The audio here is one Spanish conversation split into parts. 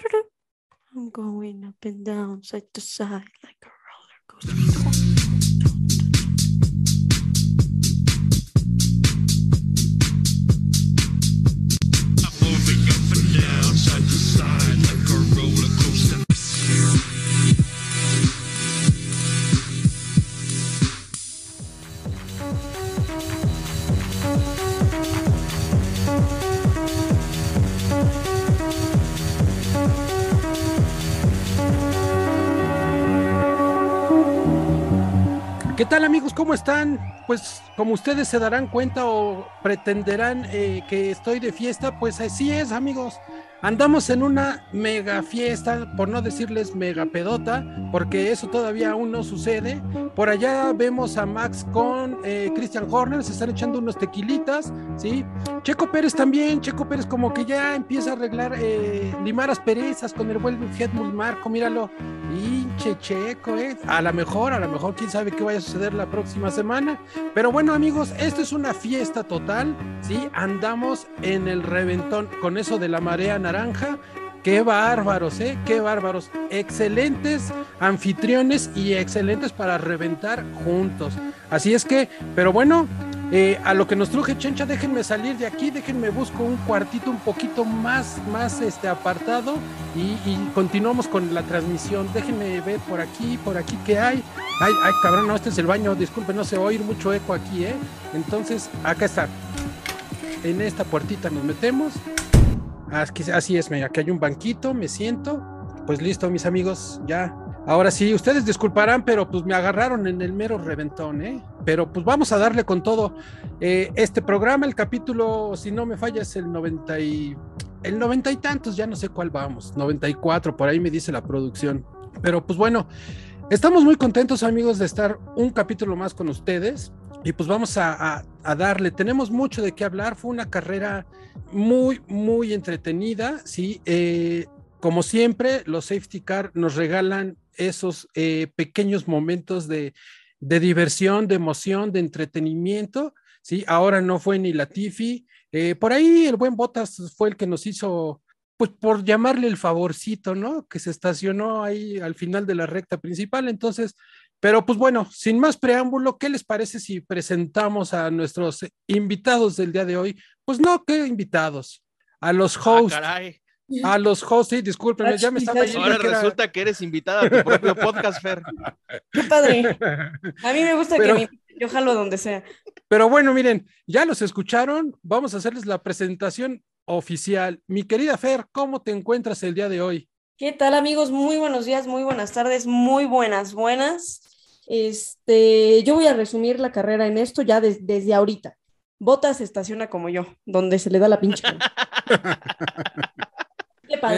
I'm going up and down, side to side, like a roller coaster. ¿Qué tal amigos? ¿Cómo están? Pues como ustedes se darán cuenta o pretenderán eh, que estoy de fiesta, pues así es amigos. Andamos en una mega fiesta, por no decirles mega pedota, porque eso todavía aún no sucede. Por allá vemos a Max con eh, Christian Horner, se están echando unos tequilitas, ¿sí? Checo Pérez también, Checo Pérez como que ya empieza a arreglar, eh, limar asperezas con el buen Helmut Marco, míralo. Hinche Checo, ¿eh? A lo mejor, a lo mejor, quién sabe qué vaya a suceder la próxima semana. Pero bueno, amigos, esto es una fiesta total, ¿sí? Andamos en el reventón con eso de la marea naranja. Qué bárbaros, ¿eh? Qué bárbaros. Excelentes anfitriones y excelentes para reventar juntos. Así es que, pero bueno, eh, a lo que nos truje Chencha, déjenme salir de aquí, déjenme busco un cuartito un poquito más, más este, apartado y, y continuamos con la transmisión. Déjenme ver por aquí, por aquí qué hay. Ay, ay, cabrón, no, este es el baño, disculpe, no se va a oír mucho eco aquí, ¿eh? Entonces, acá está. En esta puertita nos metemos. Así, es, mira, aquí hay un banquito, me siento. Pues listo, mis amigos, ya. Ahora sí, ustedes disculparán, pero pues me agarraron en el mero reventón, ¿eh? Pero pues vamos a darle con todo. Eh, este programa, el capítulo, si no me falla, es el 90 y... El 90 y tantos, ya no sé cuál vamos. 94, por ahí me dice la producción. Pero pues bueno, estamos muy contentos, amigos, de estar un capítulo más con ustedes. Y pues vamos a, a, darle, tenemos mucho de qué hablar, fue una carrera muy, muy entretenida, ¿sí? Eh, como siempre, los safety car nos regalan esos eh, pequeños momentos de, de, diversión, de emoción, de entretenimiento, ¿sí? Ahora no fue ni Latifi, eh, por ahí el buen Botas fue el que nos hizo, pues por llamarle el favorcito, ¿no? Que se estacionó ahí al final de la recta principal, entonces pero pues bueno, sin más preámbulo, ¿qué les parece si presentamos a nuestros invitados del día de hoy? Pues no, ¿qué invitados? A los hosts. Ah, a los hosts, sí, discúlpenme, ya me estaba Ahora que resulta que eres invitada a tu propio podcast, Fer. Qué padre. A mí me gusta pero, que me, yo jalo donde sea. Pero bueno, miren, ya los escucharon, vamos a hacerles la presentación oficial. Mi querida Fer, ¿cómo te encuentras el día de hoy? ¿Qué tal amigos? Muy buenos días, muy buenas tardes, muy buenas, buenas. Este, yo voy a resumir la carrera en esto ya de, desde ahorita. Botas se estaciona como yo, donde se le da la pinche.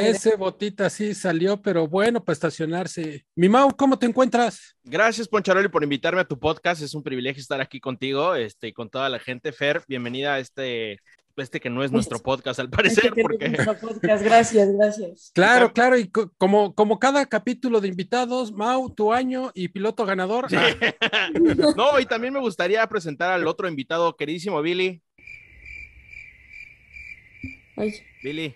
Ese botita sí salió, pero bueno, para estacionarse. Mi Mau, ¿cómo te encuentras? Gracias, Poncharoli, por invitarme a tu podcast. Es un privilegio estar aquí contigo este, y con toda la gente. Fer, bienvenida a este este que no es nuestro podcast al parecer. Este porque... no podcast. Gracias, gracias. Claro, claro, y co como, como cada capítulo de invitados, Mau, tu año y piloto ganador. Sí. no, y también me gustaría presentar al otro invitado, queridísimo Billy. Ay. Billy.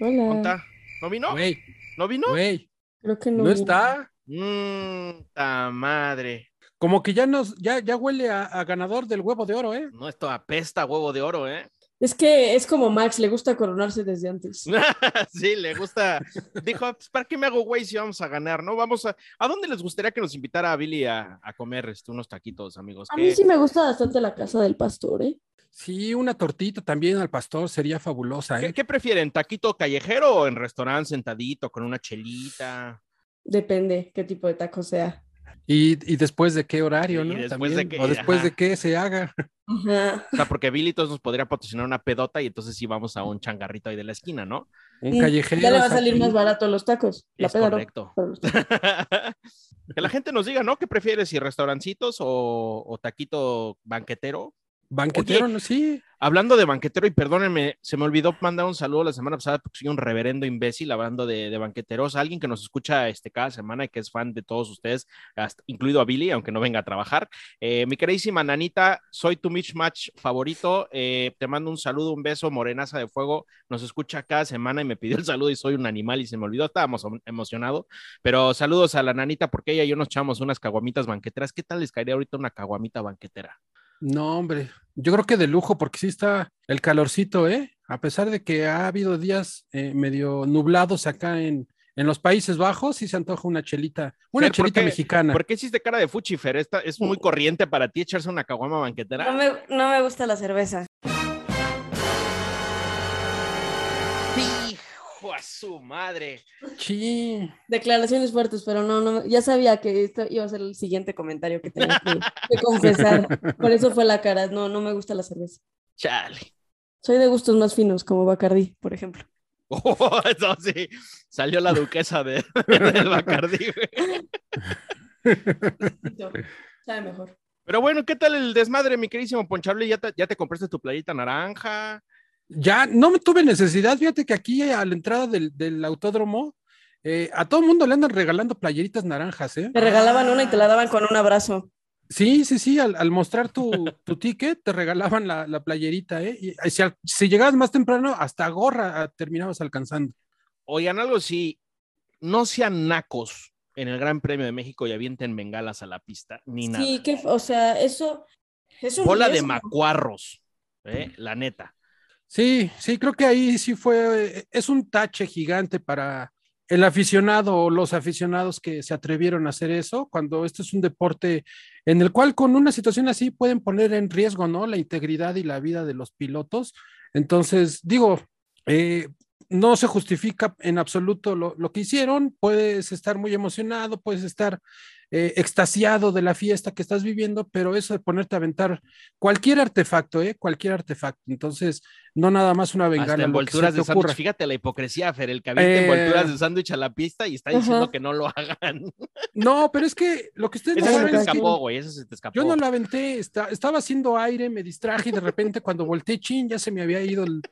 Hola. ¿Cómo está? ¿No vino? Wey. ¿No vino? Wey. Creo que no. ¿No está? Mmm, ta madre. Como que ya nos, ya, ya huele a, a, ganador del huevo de oro, ¿eh? No, esto apesta huevo de oro, ¿eh? Es que es como Max, le gusta coronarse desde antes. sí, le gusta. Dijo, pues, ¿para qué me hago güey si vamos a ganar, no? Vamos a. ¿A dónde les gustaría que nos invitara a Billy a, a comer este, unos taquitos, amigos? A mí sí me gusta bastante la casa del pastor, ¿eh? Sí, una tortita también al pastor sería fabulosa, ¿eh? ¿Qué, qué prefieren? ¿Taquito callejero o en restaurante sentadito con una chelita? Depende qué tipo de taco sea. Y, y, después de qué horario, Sí, ¿no? y después También, de qué, o después ajá. de qué se haga. Ajá. O sea, porque Billy todos nos podría patrocinar una pedota y entonces sí vamos a un changarrito ahí de la esquina, ¿no? Un callejero. Ya le va a salir más barato los tacos. La Es peda correcto. que la gente nos diga, ¿no? ¿Qué prefieres? ¿Si restaurancitos o, o taquito banquetero? Banquetero, ¿no? Sí. Hablando de banquetero, y perdónenme, se me olvidó mandar un saludo la semana pasada porque soy un reverendo imbécil hablando de, de banqueteros. Alguien que nos escucha este, cada semana y que es fan de todos ustedes, hasta- incluido a Billy, aunque no venga a trabajar. Eh, mi queridísima Nanita, soy tu Mitch Match favorito. Eh, te mando un saludo, un beso, morenaza de fuego. Nos escucha cada semana y me pidió el saludo y soy un animal y se me olvidó. Estábamos em- emocionado. Pero saludos a la Nanita porque ella y yo nos echamos unas caguamitas banqueteras. ¿Qué tal les caería ahorita una caguamita banquetera? No, hombre, yo creo que de lujo, porque sí está el calorcito, ¿eh? A pesar de que ha habido días eh, medio nublados acá en, en los Países Bajos, sí se antoja una chelita, una Fer, ¿por chelita qué- mexicana. ¿Por qué hiciste cara de fuchifer? Esta es muy corriente para ti echarse una caguama No banquetera. me, no me gusta la cerveza. Hijo a su madre. Sí, Declaraciones fuertes, pero no, no, ya sabía que esto iba a ser el siguiente comentario que tenía que, que confesar. Por eso fue la cara. No, no me gusta la cerveza. Chale. Soy de gustos más finos, como Bacardí, por ejemplo. Oh, eso sí. Salió la duquesa de, del Bacardí. güey. Sabe mejor. Pero bueno, ¿qué tal el desmadre, mi queridísimo Ponchable? ¿Ya te, ya te compraste tu playita naranja? Ya no me tuve necesidad, fíjate que aquí a la entrada del, del autódromo, eh, a todo el mundo le andan regalando playeritas naranjas, ¿eh? Te regalaban una y te la daban con un abrazo. Sí, sí, sí, al, al mostrar tu, tu ticket te regalaban la, la playerita, ¿eh? Y si, al- si llegabas más temprano, hasta gorra ah, terminabas alcanzando. Oigan, algo sí, no sean nacos en el Gran Premio de México y avienten bengalas a la pista, ni nada. Sí, que, o sea, eso es un Bola de macuarros, ¿eh? la neta. Sí, sí, creo que ahí sí fue, es un tache gigante para el aficionado o los aficionados que se atrevieron a hacer eso, cuando este es un deporte en el cual con una situación así pueden poner en riesgo, ¿no? La integridad y la vida de los pilotos. Entonces, digo, eh, no se justifica en absoluto lo, lo que hicieron, puedes estar muy emocionado, puedes estar eh, extasiado de la fiesta que estás viviendo, pero eso de ponerte a aventar cualquier artefacto, ¿eh? Cualquier artefacto. Entonces, no nada más una bengala. Hasta envolturas de sándwich. Fíjate la hipocresía, Fer, el que avienta Eh. envolturas de sándwich a la pista y está diciendo que no lo hagan. No, pero es que lo que ustedes no Ese se te escapó, güey, ese se te escapó. yo no lo aventé, esta- estaba haciendo aire, me distraje y de repente cuando volteé, chin, ya se me había ido el,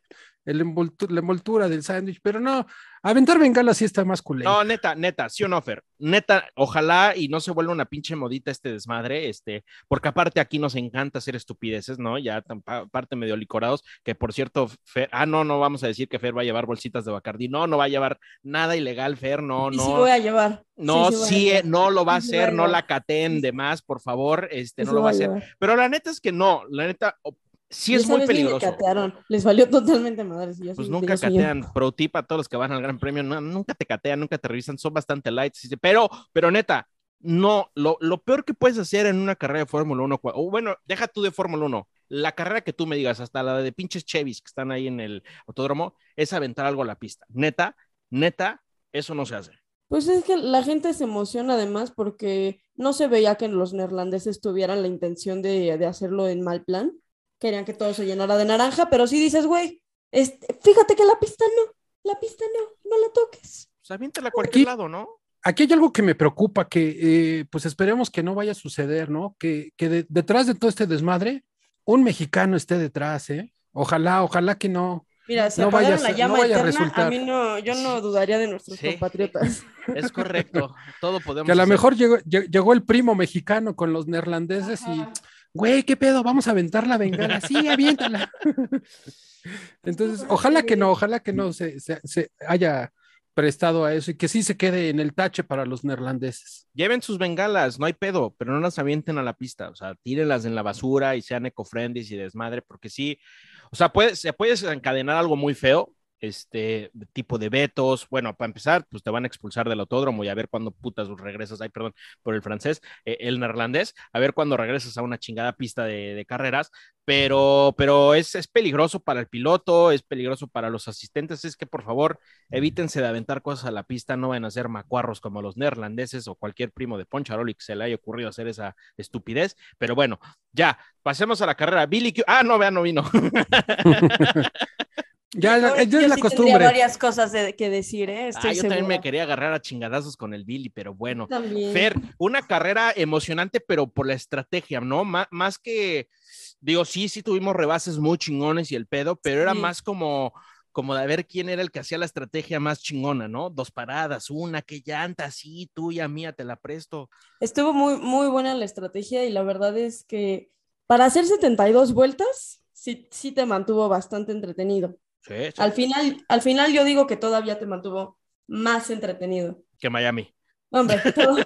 el envoltu- la envoltura del sándwich, pero no, aventar bengala sí está más culero. No, neta, neta, sí o no, Fer. Neta, ojalá y no se vuelva una pinche modita este desmadre, este, porque aparte aquí nos encanta hacer estupideces, ¿no? Ya aparte medio licorados, que por cierto, Fer, ah, no, no vamos a decir que Fer va a llevar bolsitas de Bacardí, no, no va a llevar nada ilegal, Fer, no, Sí, no. sí voy a llevar. No, sí, sí, eh, llevar. no lo va a Sí, sí hacer, no la cateen de más, por favor, este, Sí, no sí lo va a hacer. Pero la neta es que no, la neta, sí es muy peligroso. catearon. Les valió totalmente madre. si Pues nunca yo. catean, pro tip a todos los que van al Gran Premio, no, nunca te catean, nunca te revisan, son bastante light, pero, pero neta, no, lo, lo peor que puedes hacer en una carrera de Fórmula 1, cua- o bueno, deja tú de Fórmula 1, la carrera que tú me digas, hasta la de pinches Chevys que están ahí en el autódromo, es aventar algo a la pista. Neta, neta, eso no se hace. Pues es que la gente se emociona además porque no se veía que los neerlandeses tuvieran la intención de, de hacerlo en mal plan. Querían que todo se llenara de naranja, pero sí dices, güey, este, fíjate que la pista no, la pista no, no la toques. Pues aviéntala a cualquier Aquí- lado, ¿no? Aquí hay algo que me preocupa, que eh, pues esperemos que no vaya a suceder, ¿no? Que, que de- detrás de todo este desmadre, un mexicano esté detrás, ¿eh? Ojalá, ojalá que no. Mira, si No vaya la llama no vaya a eterna, a, resultar. mí no, yo no dudaría de nuestros Sí. compatriotas. Es correcto, todo podemos Que a lo mejor llegó, lle- llegó el primo mexicano con los neerlandeses y, güey, ¿qué pedo? Vamos a aventar la bengala. Sí, aviéntala. Entonces, ojalá que no, ojalá que no se, se- se haya prestado a eso y que sí se quede en el tache para los neerlandeses. Lleven sus bengalas, no hay pedo, pero no las avienten a la pista, o sea, tírenlas en la basura y sean eco-friendly y desmadre, porque sí, o sea, puede, se puede desencadenar algo muy feo, este tipo de vetos, bueno, para empezar, pues te van a expulsar del autódromo y a ver cuándo putas regresas, ay, perdón, por el francés, eh, el neerlandés, a ver cuándo regresas a una chingada pista de, de carreras, pero, pero es, es peligroso para el piloto, es peligroso para los asistentes, es que por favor, evítense de aventar cosas a la pista, no van a ser macuarros como los neerlandeses o cualquier primo de Poncharoli que se le haya ocurrido hacer esa estupidez. Pero bueno, ya, pasemos a la carrera. Billy, Q- ah, no, vea, no vino. Ya, ya- Yo- ya es yo la sí costumbre. varias cosas de- que decir, ¿eh? Estoy Ah, yo también me quería agarrar a chingadazos con el Billy, pero bueno. También. Fer, una carrera emocionante, pero por la estrategia, ¿no? Má- más que, Digo, sí, sí tuvimos rebases muy chingones y el pedo, pero era Sí. más como, como de ver quién era el que hacía la estrategia más chingona, ¿no? Dos paradas, una, que llanta, sí, tuya, mía, te la presto. Estuvo muy, muy buena la estrategia y la verdad es que para hacer 72 vueltas, sí, sí te mantuvo bastante entretenido. Sí, sí, Al final, al final yo digo que todavía te mantuvo más entretenido. que Miami. Hombre, todo-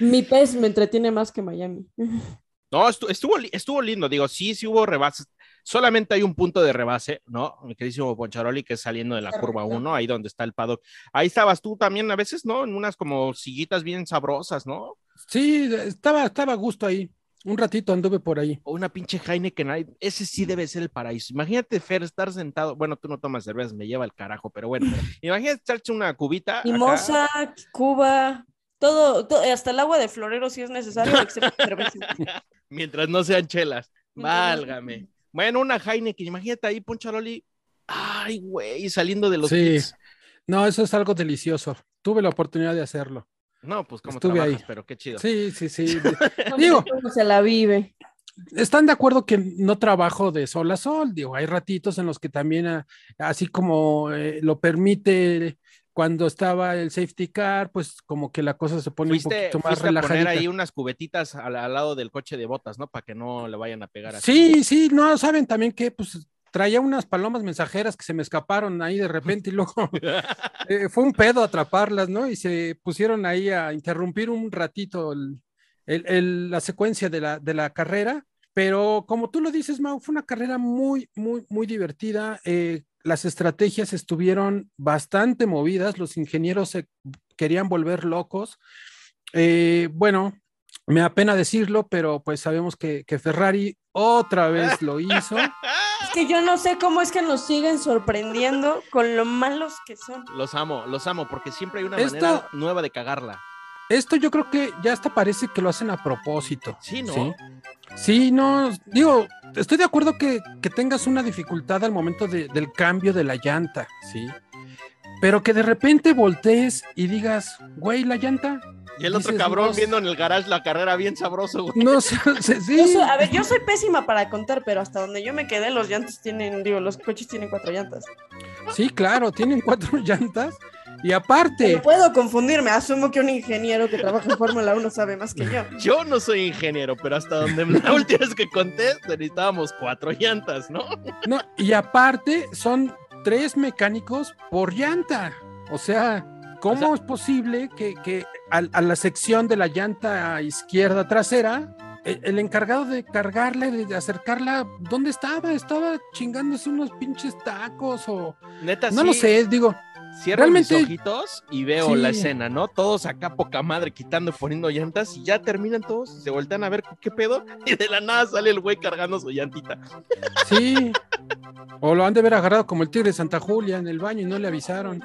mi pez me entretiene más que Miami. No, estu- estuvo, estuvo lindo, digo, sí, sí hubo rebases. Solamente hay un punto de rebase, ¿no? Mi queridísimo Poncharoli, que es saliendo de la curva Correcto. 1, ahí donde está el paddock. Ahí estabas tú también a veces, ¿no? En unas como sillitas bien sabrosas, ¿no? Sí, estaba, estaba a gusto ahí. Un ratito anduve por ahí. O una pinche Heineken. Ese sí debe ser el paraíso. Imagínate, Fer, estar sentado. Bueno, tú no tomas cervezas, me lleva el carajo, pero bueno. Imagínate echarse una cubita. acá. Mimosa, Cuba, todo, to- hasta el agua de florero si es necesario, excepto cerveza. Mientras no sean chelas. Válgame. Bueno, una Heineken. Imagínate ahí, Poncharoli. Ay, güey, saliendo de los Sí. pits. No, eso es algo delicioso. Tuve la oportunidad de hacerlo. No, pues como Estuve trabajas, ahí. pero qué chido. Sí, sí, sí. No Digo- se la vive. Están de acuerdo que no trabajo de sol a sol. Digo, hay ratitos en los que también, ah, así como eh, lo permite cuando estaba el safety car, pues como que la cosa se pone un poquito más fuiste a poner relajadita. ahí unas cubetitas al, al lado del coche de botas, ¿no? Para que no le vayan a pegar así. Sí, sí, no, saben también que pues traía unas palomas mensajeras que se me escaparon ahí de repente y luego eh, fue un pedo atraparlas, ¿no? Y se pusieron ahí a interrumpir un ratito el- el- el- la secuencia de la, de la carrera, pero como tú lo dices, Mau, fue una carrera muy, muy, muy divertida. eh, las estrategias estuvieron bastante movidas, los ingenieros se querían volver locos. Eh, bueno, me apena decirlo, pero pues sabemos que, que Ferrari otra vez lo hizo. Es que yo no sé cómo es que nos siguen sorprendiendo con lo malos que son. Los amo, los amo, porque siempre hay una Esto- manera nueva de cagarla. Esto yo creo que ya hasta parece que lo hacen a propósito. Sí, ¿no? Sí, Sí, no, digo, estoy de acuerdo que, que tengas una dificultad al momento de- del cambio de la llanta, sí. Pero que de repente voltees y digas, güey, la llanta. Y el otro Dices, cabrón no, viendo en el garage la carrera bien sabroso, güey. No sé, sí, sí, Yo soy- a ver, yo soy pésima para contar, pero hasta donde yo me quedé, los llantos tienen, digo, los coches tienen cuatro llantas. sí, claro, tienen cuatro llantas. Y aparte, No puedo confundirme, asumo que un ingeniero que trabaja en Fórmula 1 sabe más que yo. Yo no soy ingeniero, pero hasta donde la última vez que conté necesitábamos cuatro llantas, ¿no? no, y aparte son tres mecánicos por llanta. O sea, ¿cómo O es posible que, que a, la sección de la llanta izquierda trasera, el, el encargado de cargarla de acercarla, ¿dónde estaba? Estaba chingándose unos pinches tacos o... Neta, No sí, lo sé, digo, Cierro realmente- mis ojitos y veo Sí. la escena, ¿no? Todos acá poca madre quitando y poniendo llantas y ya terminan todos se voltean a ver qué pedo y de la nada sale el güey cargando su llantita. sí. O lo han de haber agarrado como el tigre de Santa Julia en el baño y no le avisaron.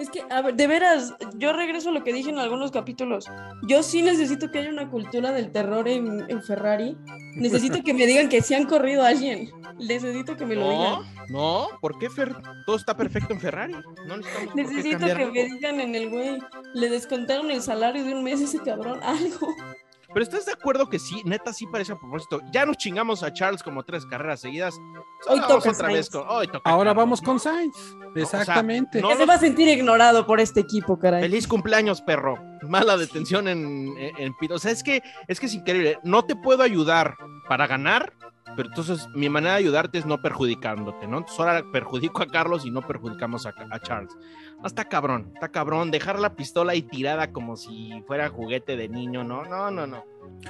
Es que, a ver, de veras, yo regreso a lo que dije en algunos capítulos. Yo sí necesito que haya una cultura del terror en, en Ferrari. Necesito que me digan que sí han corrido a alguien. Necesito que me lo No, digan. no, ¿por qué Fer? Todo está perfecto en Ferrari. No Necesito que me digan en el güey, le descontaron el salario de un mes a ese cabrón, algo. Pero ¿estás de acuerdo que sí? Neta, sí parece a propósito. Ya nos chingamos a Charles como tres carreras seguidas. Hoy Vamos toca otra Sainz. vez con- hoy toca Ahora Carlos, vamos ¿no? con Sainz. Exactamente. no- Que se va a sentir ignorado por este equipo, caray. Feliz cumpleaños, perro. Mala detención en, en, en pito. O sea, es que, es que es increíble. No te puedo ayudar para ganar, pero entonces mi manera de ayudarte es no perjudicándote, ¿no? Entonces ahora perjudico a Carlos y no perjudicamos a, a Charles. No, está cabrón, está cabrón. Dejar la pistola ahí tirada como si fuera juguete de niño, ¿no? No, no, no.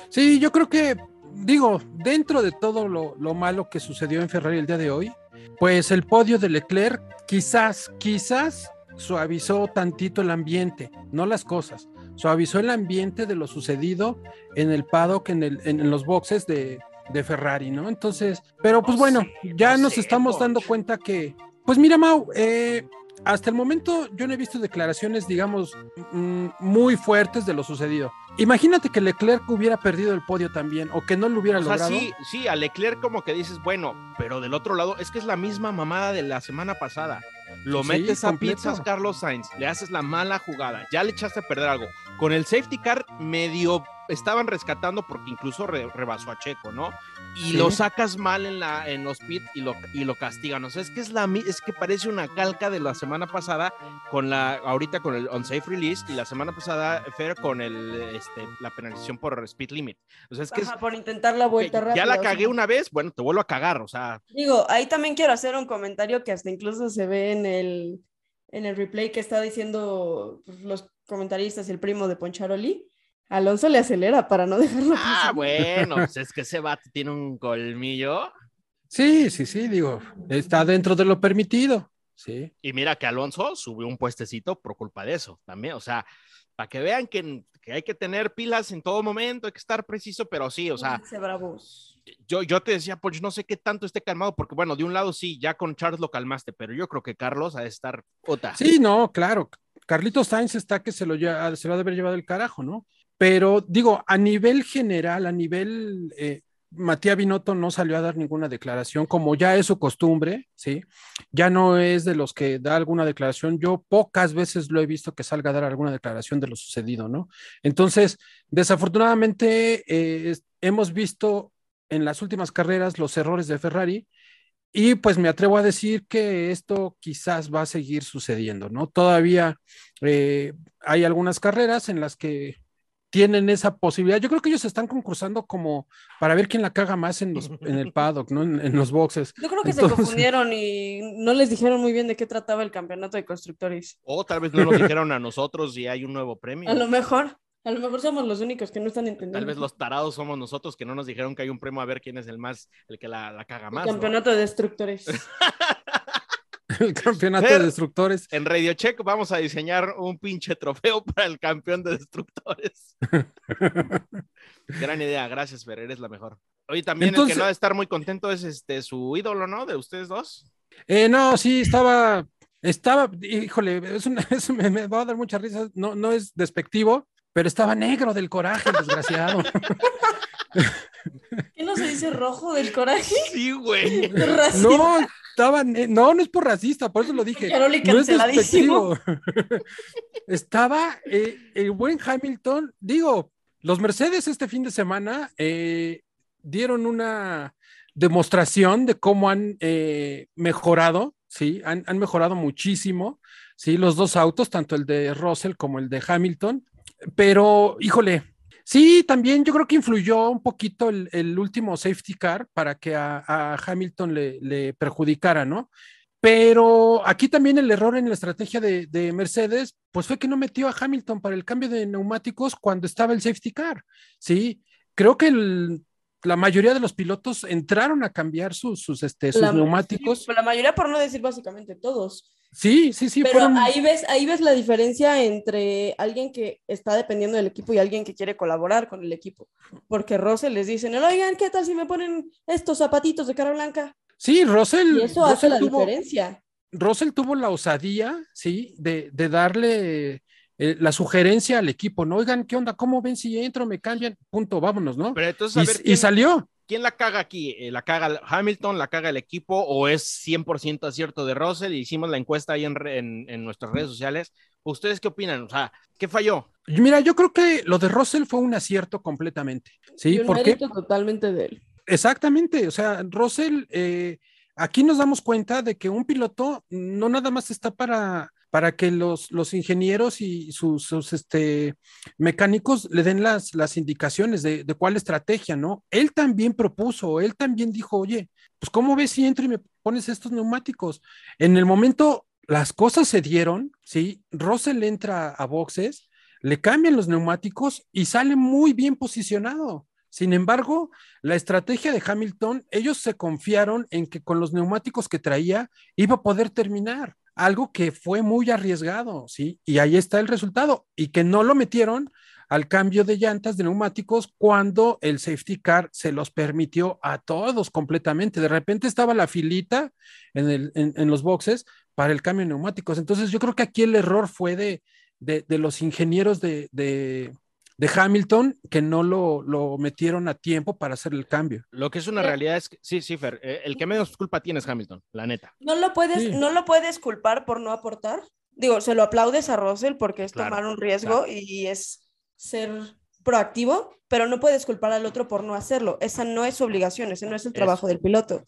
Sí, yo creo que, digo, dentro de todo lo, lo malo que sucedió en Ferrari el día de hoy, pues el podio de Leclerc quizás, quizás suavizó tantito el ambiente, no las cosas, suavizó el ambiente de lo sucedido en el paddock, en, el, en, en los boxes de, de Ferrari, ¿no? Entonces, pero pues No bueno, sé, ya no nos sé, estamos dando cuenta que, pues mira, Mau, eh, hasta el momento yo no he visto declaraciones, digamos, mm, muy fuertes de lo sucedido. Imagínate que Leclerc hubiera perdido el podio también o que no lo hubiera O sea, logrado. sí, sí, a Leclerc como que dices, bueno, pero del otro lado es que es la misma mamada de la semana pasada. Lo Sí, metes a completo. pizzas Carlos Sainz, le haces la mala jugada, ya le echaste a perder algo. Con el safety car medio estaban rescatando porque incluso re- rebasó a Checo, ¿no? Y Sí. lo sacas mal en, la, en los pit y lo, y lo castigan. O sea, es que es, la, es que parece una calca de la semana pasada con la, ahorita con el unsafe release y la semana pasada, Fer, con el, este, la penalización por speed limit. O sea, es que es- por intentar la vuelta rápida. ya la cagué una vez, bueno, te vuelvo a cagar, o sea, Digo, ahí también quiero hacer un comentario que hasta incluso se ve en el, en el replay que está diciendo pues, los comentaristas, el primo de Poncharoli. Alonso le acelera para no dejarlo ah, pasar. bueno, pues es que ese vato tiene un colmillo. Sí, sí, sí, digo, está dentro de lo permitido. Sí. Y mira que Alonso subió un puestecito por culpa de eso también. O sea, para que vean que, que hay que tener pilas en todo momento, hay que estar preciso, pero sí, o sea, Dice bravos. yo, yo te decía, pues no sé qué tanto esté calmado, porque bueno, de un lado sí, ya con Charles lo calmaste, pero yo creo que Carlos ha de estar puta. Sí, no, claro. Carlitos Sainz está que se lo, lle- se lo ha de haber llevado el carajo, ¿no? Pero digo, a nivel general, a nivel, eh, Matías Binotto no salió a dar ninguna declaración, como ya es su costumbre, ¿sí? Ya no es de los que da alguna declaración. Yo pocas veces lo he visto que salga a dar alguna declaración de lo sucedido, ¿no? Entonces, desafortunadamente, eh, hemos visto en las últimas carreras los errores de Ferrari y pues me atrevo a decir que esto quizás va a seguir sucediendo, ¿no? Todavía eh, hay algunas carreras en las que tienen esa posibilidad. Yo creo que ellos están concursando como para ver quién la caga más en, los, en el paddock, ¿no? En, en los boxes. Yo creo que se confundieron y no les dijeron muy bien de qué trataba el campeonato de constructores. O tal vez no nos dijeron a nosotros y hay un nuevo premio. A lo mejor, a lo mejor somos los únicos que no están Tal entendiendo. vez los tarados somos nosotros que no nos dijeron que hay un premio a ver quién es el más, el que la, la caga El más. ¿no? campeonato de destructores. El campeonato Fer. de destructores. En Radio Check vamos a diseñar un pinche trofeo para el campeón de destructores. Gran idea, gracias, Fer, eres la mejor. Oye, también el Entonces- que no ha de estar muy contento es este su ídolo, ¿no? De ustedes dos. Eh, no, sí, estaba, estaba, híjole, es una- me, me va a dar mucha risa, no, no es despectivo, pero estaba negro del coraje, el desgraciado. ¿Qué no se dice rojo del coraje? Sí, güey. Racista. No, no, no es por racista, por eso lo dije. No es despectivo. Estaba eh, el buen Hamilton, digo, los Mercedes este fin de semana eh, dieron una demostración de cómo han eh, mejorado, sí, han, han mejorado muchísimo, sí, los dos autos, tanto el de Russell como el de Hamilton, pero híjole, sí, también yo creo que influyó un poquito el, el último safety car para que a, a Hamilton le, le perjudicara, ¿no? Pero aquí también el error en la estrategia de, de Mercedes, pues fue que no metió a Hamilton para el cambio de neumáticos cuando estaba el safety car, ¿sí? Creo que el- la mayoría de los pilotos entraron a cambiar sus, sus, este, sus La- neumáticos. sí, la mayoría, por no decir básicamente todos. Sí, sí, sí, Pero fueron... ahí ves, ahí ves la diferencia entre alguien que está dependiendo del equipo y alguien que quiere colaborar con el equipo. Porque Rose les dicen, oigan, ¿qué tal si me ponen estos zapatitos de cara blanca? Sí, Russell, Y eso hace Russell la tuvo, diferencia. Russell tuvo la osadía, sí, de, de darle eh, la sugerencia al equipo, ¿no? Oigan, ¿qué onda? ¿Cómo ven si entro, me cambian? Punto, vámonos, ¿no? Pero entonces, a Y, ver, y ¿quién, salió. Quién la caga aquí? Eh, ¿La caga Hamilton, la caga el equipo o es 100% acierto de Russell? Hicimos la encuesta ahí en, en, en nuestras redes sociales. ¿Ustedes qué opinan? O sea, ¿qué falló? Mira, yo creo que lo de Russell fue un acierto completamente, ¿sí? Y un Porque totalmente de él. exactamente, o sea, Russell, eh, aquí nos damos cuenta de que un piloto no nada más está para, para que los, los ingenieros y sus, este, mecánicos le den las, las indicaciones de, de cuál estrategia, ¿no? Él también propuso, él también dijo, oye, pues ¿cómo ves si entro y me pones estos neumáticos? En el momento las cosas se dieron, ¿sí? Russell entra a boxes, le cambian los neumáticos y sale muy bien posicionado. Sin embargo, la estrategia de Hamilton, ellos se confiaron en que con los neumáticos que traía iba a poder terminar, algo que fue muy arriesgado, ¿sí? Y ahí está el resultado, y que no lo metieron al cambio de llantas de neumáticos cuando el safety car se los permitió a todos completamente. De repente estaba la filita en, los boxes para el cambio de neumáticos. Entonces yo creo que aquí el error fue de, de, de los ingenieros de, de, de Hamilton que no lo, lo, metieron a tiempo para hacer el cambio. Lo que es una Sí. realidad es que, sí, sí, Fer, eh, el que menos culpa tiene es Hamilton, la neta. No lo puedes, Sí. no lo puedes culpar por no aportar. Digo, se lo aplaudes a Russell porque es Claro, tomar un riesgo y es ser proactivo, pero no puedes culpar al otro por no hacerlo. Esa no es su obligación, ese no es el trabajo del piloto.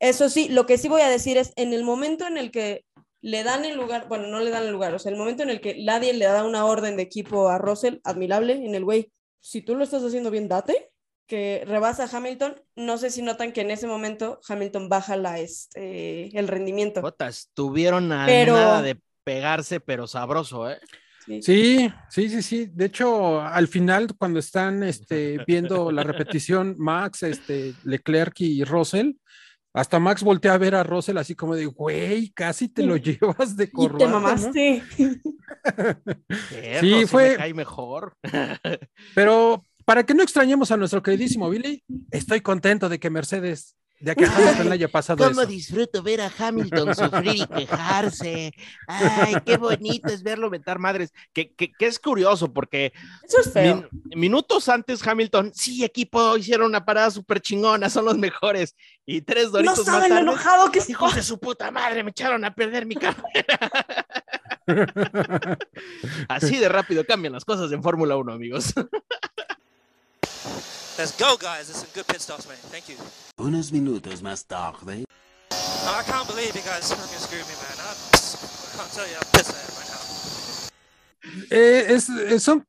Eso sí, lo que sí voy a decir es, en el momento en el que le dan el lugar, bueno, no le dan el lugar, o sea, el momento en el que nadie le da una orden de equipo a Russell, admirable, en el güey, si tú lo estás haciendo bien, date, que rebasa a Hamilton, no sé si notan que en ese momento Hamilton baja la, este, el rendimiento. Puta, estuvieron a Pero- nada de pegarse, pero sabroso, ¿eh? Sí. Sí, sí, sí, sí. De hecho, al final, cuando están este, viendo la repetición, Max, este, Leclerc y Russell, hasta Max voltea a ver a Russell así como de, güey, casi te lo llevas de Y corbata. te ¿no?". mamaste. Sí, sí fue- me cae mejor. Pero para que no extrañemos a nuestro queridísimo Billy, estoy contento de que Mercedes, de que Hamilton le haya pasado ¿Cómo eso. disfruto ver a Hamilton sufrir y quejarse? Ay, qué bonito es verlo meter madres. Que, que, que es curioso porque Eso es feo. min- minutos antes Hamilton, sí, equipo, hicieron una parada súper chingona, son los mejores. Y tres No doritos más saben lo enojado que se hijos de su puta madre, me echaron a perder mi carrera. Así de rápido cambian las cosas en Fórmula 1, amigos. Let's go, guys. There's some good pit stops, man. Thank you. Unos minutos más tarde. Oh, I can't believe you guys fucking screwed me, man. I'm, I can't tell you how pissed I am right now. Eh, es- eh, son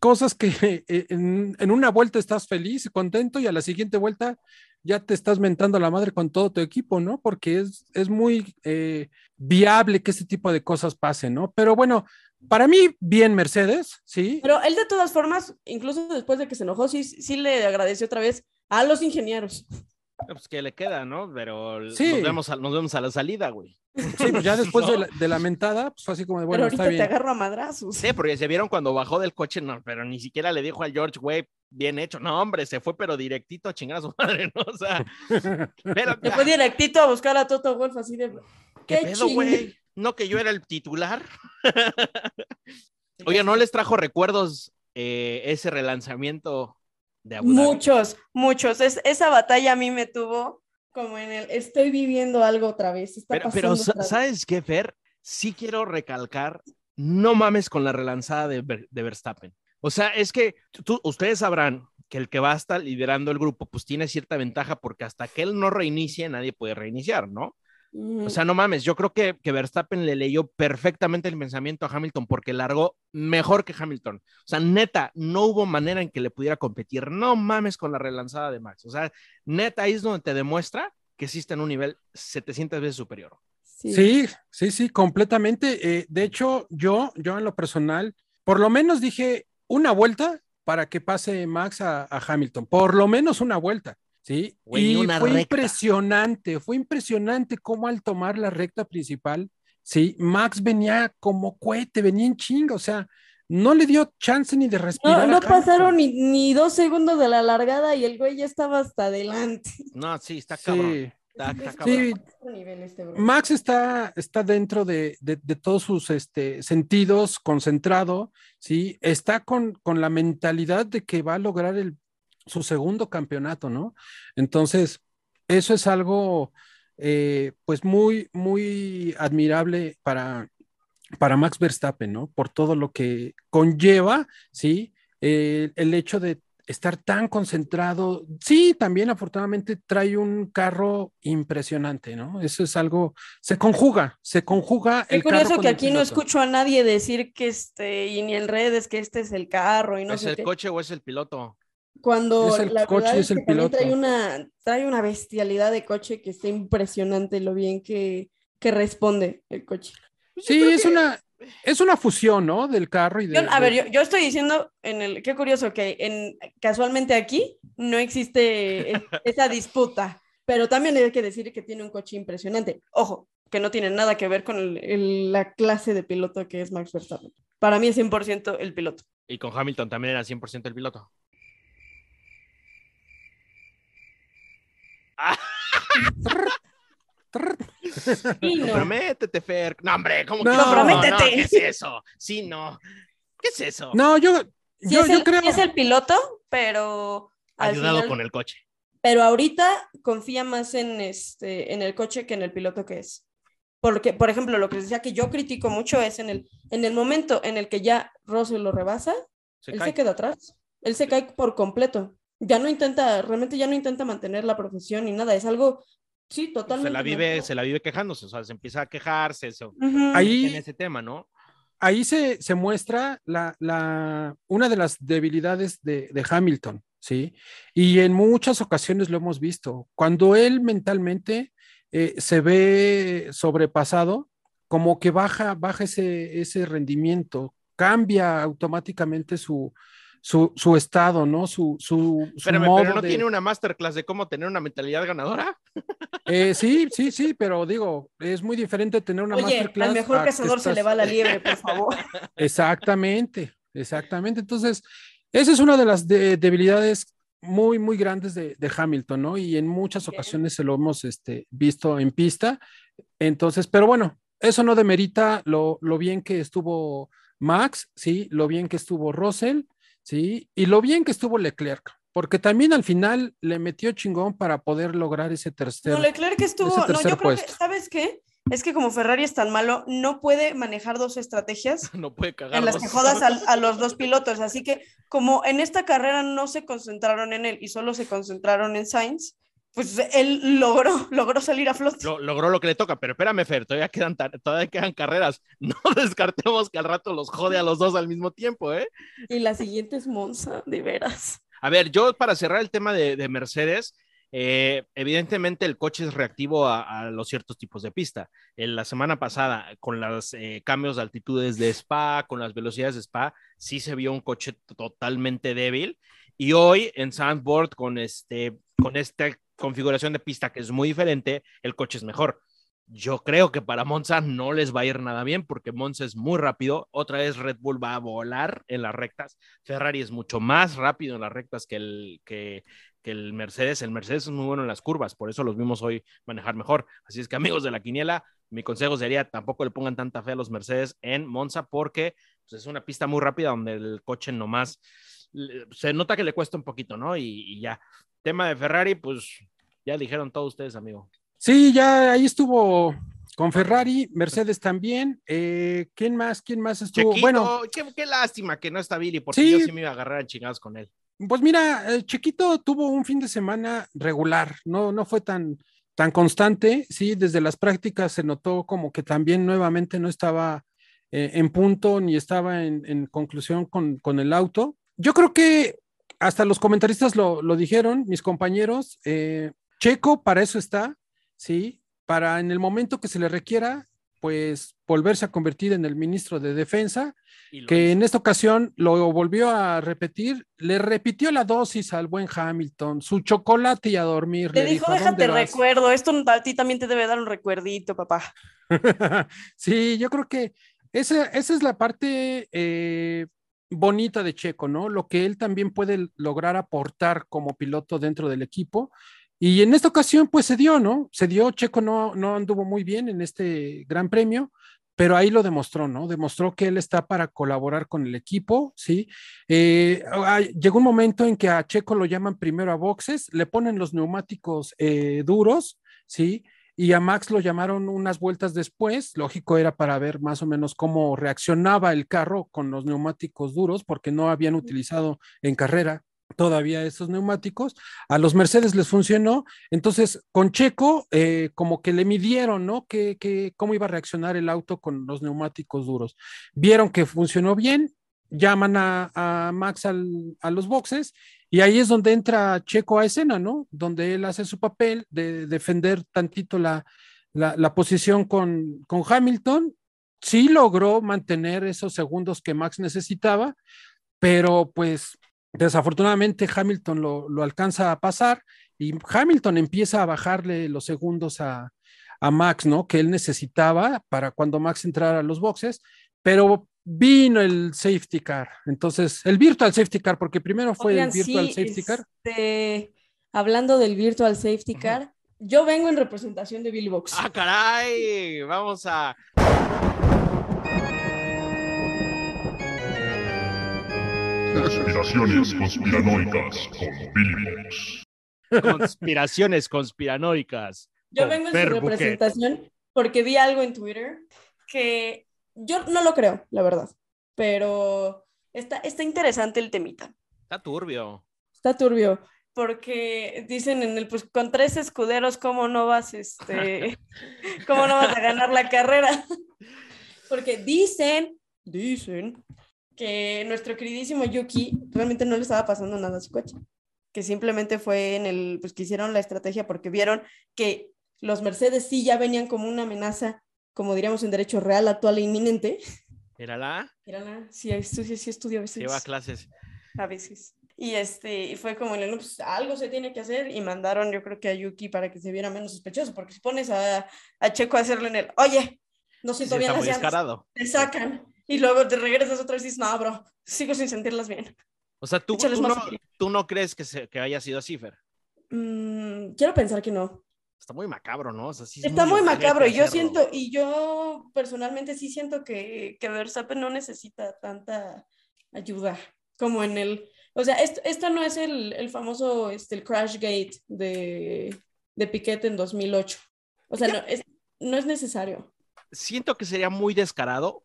cosas que eh, en, en una vuelta estás feliz y contento y a la siguiente vuelta ya te estás mentando la madre con todo tu equipo, ¿no? Porque es, es muy eh, viable que este tipo de cosas pasen, ¿no? Pero bueno, para mí, bien Mercedes, ¿sí? Pero él de todas formas, incluso después de que se enojó, sí, sí le agradeció otra vez a los ingenieros. Pues que le queda, ¿no? Pero Sí. nos, vemos a, nos vemos a la salida, güey. Sí, pues ya después de, la, de la mentada, pues fue así como de, bueno, pero ahorita está te agarro a madrazos. Sí, porque se vieron cuando bajó del coche, no, pero ni siquiera le dijo al George, güey, bien hecho. No, hombre, se fue, pero directito a chingar a su madre, ¿no? O sea, pero, Se fue directito a buscar a Toto Wolf así de... ¿qué ¡Qué pedo, güey? No que yo era el titular. Oye, ¿no les trajo recuerdos eh, ese relanzamiento de Abu Dhabi? Muchos, muchos. Es, esa batalla a mí me tuvo como en el... Estoy viviendo algo otra vez. Está Pero, pasando pero sa- otra vez". ¿sabes qué, Fer? Sí quiero recalcar, no mames con la relanzada de, Ver- de Verstappen. O sea, es que tú, ustedes sabrán que el que va a estar liderando el grupo, pues tiene cierta ventaja porque hasta que él no reinicie, nadie puede reiniciar, ¿no? O sea, no mames, yo creo que, que Verstappen le leyó perfectamente el pensamiento a Hamilton porque largó mejor que Hamilton. O sea, neta, no hubo manera en que le pudiera competir. No mames con la relanzada de Max. O sea, neta, ahí es donde te demuestra que sí está en un nivel 700 veces superior. Sí, sí, sí, completamente. Eh, de hecho, yo, yo en lo personal, por lo menos dije una vuelta para que pase Max a, a Hamilton, por lo menos una vuelta, ¿sí? Güey, y una fue recta. impresionante, fue impresionante cómo al tomar la recta principal, ¿sí? Max venía como cohete, venía en chinga, o sea, no le dio chance ni de respirar. No, no pasaron ni, ni dos segundos de la largada y el güey ya estaba hasta adelante. No, sí, está cabrón. Sí, Está, está Sí. cabrón. sí, Otro nivel este. Max está, está dentro de, de- de todos sus este, sentidos, concentrado, ¿sí? Está con, con la mentalidad de que va a lograr el, su segundo campeonato, ¿no? Entonces, eso es algo, eh, pues, muy, muy admirable para, para Max Verstappen, ¿no? Por todo lo que conlleva, ¿sí? Eh, el hecho de estar tan concentrado. Sí, también afortunadamente trae un carro impresionante, ¿no? Eso es algo, se conjuga, se conjuga Qué el carro curioso que aquí no escucho a nadie decir que este, y ni en redes, que este es el carro y no ¿Es sé el qué. coche o es el piloto? Cuando Es el la coche, verdad es es el que piloto. trae una, trae una bestialidad de coche que está impresionante lo bien que, que responde el coche. Sí, es una, es una fusión, ¿no? Del carro y de. Yo- a ver, yo, yo estoy diciendo, en el, qué curioso que en, casualmente aquí no existe esa disputa, pero también hay que decir que tiene un coche impresionante. Ojo, que no tiene nada que ver con el- el- la clase de piloto que es Max Verstappen. Para mí es 100% el piloto. Y con Hamilton también era 100% el piloto. No. Comprométete, Fer. No, hombre, ¿cómo No. que no? Comprométete. No, ¿Qué es eso? Sí, no. ¿Qué es eso? No, yo, Sí yo, es, yo el, creo. sí es el piloto, pero Ayudado final- con el coche. pero ahorita confía más en este en el coche que en el piloto que es. Porque, por ejemplo, lo que les decía que yo critico mucho es en el, en el momento en el que ya Russell lo rebasa, Se él cae. se queda atrás. Él se cae por completo. Ya no intenta, realmente ya no intenta mantener la profesión ni nada. Es algo, sí, totalmente. Se la vive, normal. se la vive quejándose, o sea, se empieza a quejarse, se- Ujú. Ahí- en ese tema, ¿no? ahí se, se muestra la, la- una de las debilidades de, de Hamilton, ¿sí? Y en muchas ocasiones lo hemos visto. Cuando él mentalmente eh, se ve sobrepasado, como que baja, baja ese, ese rendimiento, cambia automáticamente su, su, su estado, ¿no? Su, su, su Espérame, modo pero no de- tiene una masterclass de cómo tener una mentalidad ganadora. Eh, sí, sí, sí, pero digo, es muy diferente tener una Oye, masterclass. al mejor cazador se le va la liebre, por favor. Exactamente, exactamente. Entonces, esa es una de las de- debilidades muy, muy grandes de, de Hamilton, ¿no? Y en muchas Bien. ocasiones se lo hemos este, visto en pista. Entonces, pero bueno, eso no demerita lo, lo bien que estuvo Max, ¿sí? Lo bien que estuvo Russell, ¿sí? Y lo bien que estuvo Leclerc, porque también al final le metió chingón para poder lograr ese tercer. No, Leclerc estuvo. No, yo creo que. ¿sabes qué? Es que como Ferrari es tan malo, no puede manejar dos estrategias No puede cagar. en las que jodas a, los dos pilotos. Así que, como en esta carrera no se concentraron en él y solo se concentraron en Sainz, pues él logró, logró salir a flote. Lo- logró lo que le toca, pero espérame, Fer, todavía quedan, todavía quedan carreras. No descartemos que al rato los jode a los dos al mismo tiempo, ¿eh? Y la siguiente es Monza, de veras. A ver, yo para cerrar el tema de, de Mercedes, eh, evidentemente el coche es reactivo a, a los ciertos tipos de pista. En la semana pasada, con los eh, cambios de altitudes de Spa, con las velocidades de Spa, sí se vio un coche totalmente débil. Y hoy en Sandboard, con, este, con esta configuración de pista que es muy diferente, el coche es mejor. Yo creo que para Monza no les va a ir nada bien porque Monza es muy rápido. Otra vez Red Bull va a volar en las rectas. Ferrari es mucho más rápido en las rectas que el, que, el Mercedes. El Mercedes es muy bueno en las curvas, por eso los vimos hoy manejar mejor. Así es que amigos de la quiniela, mi consejo sería tampoco le pongan tanta fe a los Mercedes en Monza porque pues, es una pista muy rápida donde el coche nomás se nota que le cuesta un poquito, ¿no? Y, y ya. Tema de Ferrari, pues ya dijeron todos ustedes, amigo. Sí, ya ahí estuvo con Ferrari, Mercedes también. Eh, ¿Quién más? ¿Quién más estuvo? Bueno, qué, qué lástima que no está Billy, porque Sí. yo sí me iba a agarrar a chingados con él. pues mira, eh, Chiquito tuvo un fin de semana regular, no, no fue tan, tan constante. Sí, desde las prácticas se notó como que también nuevamente no estaba eh, en punto ni estaba en, en conclusión con, con el auto. Yo creo que hasta los comentaristas lo, lo dijeron, mis compañeros, eh, Checo para eso está, ¿sí? Para en el momento que se le requiera, pues volverse a convertir en el ministro de Defensa, que hizo. en esta ocasión lo volvió a repetir, le repitió la dosis al buen Hamilton, su chocolate y a dormir. Te le dijo, ¿a déjate dónde vas?". recuerdo, esto a ti también te debe dar un recuerdito, papá. sí, yo creo que esa, esa es la parte eh, bonita de Checo, ¿no? Lo que él también puede lograr aportar como piloto dentro del equipo. Y en esta ocasión, pues se dio, ¿no? Se dio, Checo no, no anduvo muy bien en este gran premio, pero ahí lo demostró, ¿no? Demostró que él está para colaborar con el equipo, ¿sí? Eh, llegó un momento en que a Checo lo llaman primero a boxes, le ponen los neumáticos eh, duros, ¿sí? Y a Max lo llamaron unas vueltas después, lógico era para ver más o menos cómo reaccionaba el carro con los neumáticos duros, porque no habían utilizado en carrera todavía esos neumáticos. A los Mercedes les funcionó. Entonces, con Checo, eh, como que le midieron, ¿no? Que, que, cómo iba a reaccionar el auto con los neumáticos duros. Vieron que funcionó bien, llaman a, a Max al, a los boxes y ahí es donde entra Checo a escena, ¿no? Donde él hace su papel de defender tantito la, la, la posición con, con Hamilton. Sí logró mantener esos segundos que Max necesitaba, pero pues desafortunadamente Hamilton lo, lo, alcanza a pasar y Hamilton empieza a bajarle los segundos a, a, Max, ¿no? Que él necesitaba para cuando Max entrara a los boxes, pero vino el safety car. Entonces, el virtual safety car, porque primero fue Oigan, el virtual sí, safety car. Este, hablando del virtual safety car, uh -huh. yo vengo en representación de Billy Box. Ah, caray, vamos a Conspiraciones conspiranoicas con Billy Box. Conspiraciones conspiranoicas. Yo vengo en su representación porque vi algo en Twitter que yo no lo creo, la verdad, pero está, está interesante el temita. Está turbio. Está turbio, porque dicen en el, pues con tres escuderos, ¿cómo no vas, este, cómo no vas a ganar la carrera? Porque dicen, dicen que nuestro queridísimo Yuki realmente no le estaba pasando nada a su coche, que simplemente fue en el, pues que hicieron la estrategia porque vieron que los Mercedes sí ya venían como una amenaza, como diríamos en derecho real, actual e inminente. Mírala, Era la, sí, estudio, sí estudio a veces. lleva clases. A veces. Y este, y fue como, no, pues algo se tiene que hacer y mandaron yo creo que a Yuki para que se viera menos sospechoso, porque si pones a, a Checo a hacerlo en el, oye, no Sí, siento está bien las muy llantas", descarado. te sacan y luego te regresas otra vez y dices, no, bro, sigo sin sentirlas bien. O sea, tú, tú no, tú no crees que, se- que haya sido así, Fer. Mm, quiero pensar que no. Está muy macabro, ¿no? O sea, sí es Está muy macabro y yo siento, y yo personalmente sí siento que, que Verstappen no necesita tanta ayuda como en el, o sea, esto, esto no es el, el famoso, este, el crash gate de, de Piquet en 2008. O sea, no es, no es necesario. siento que sería muy descarado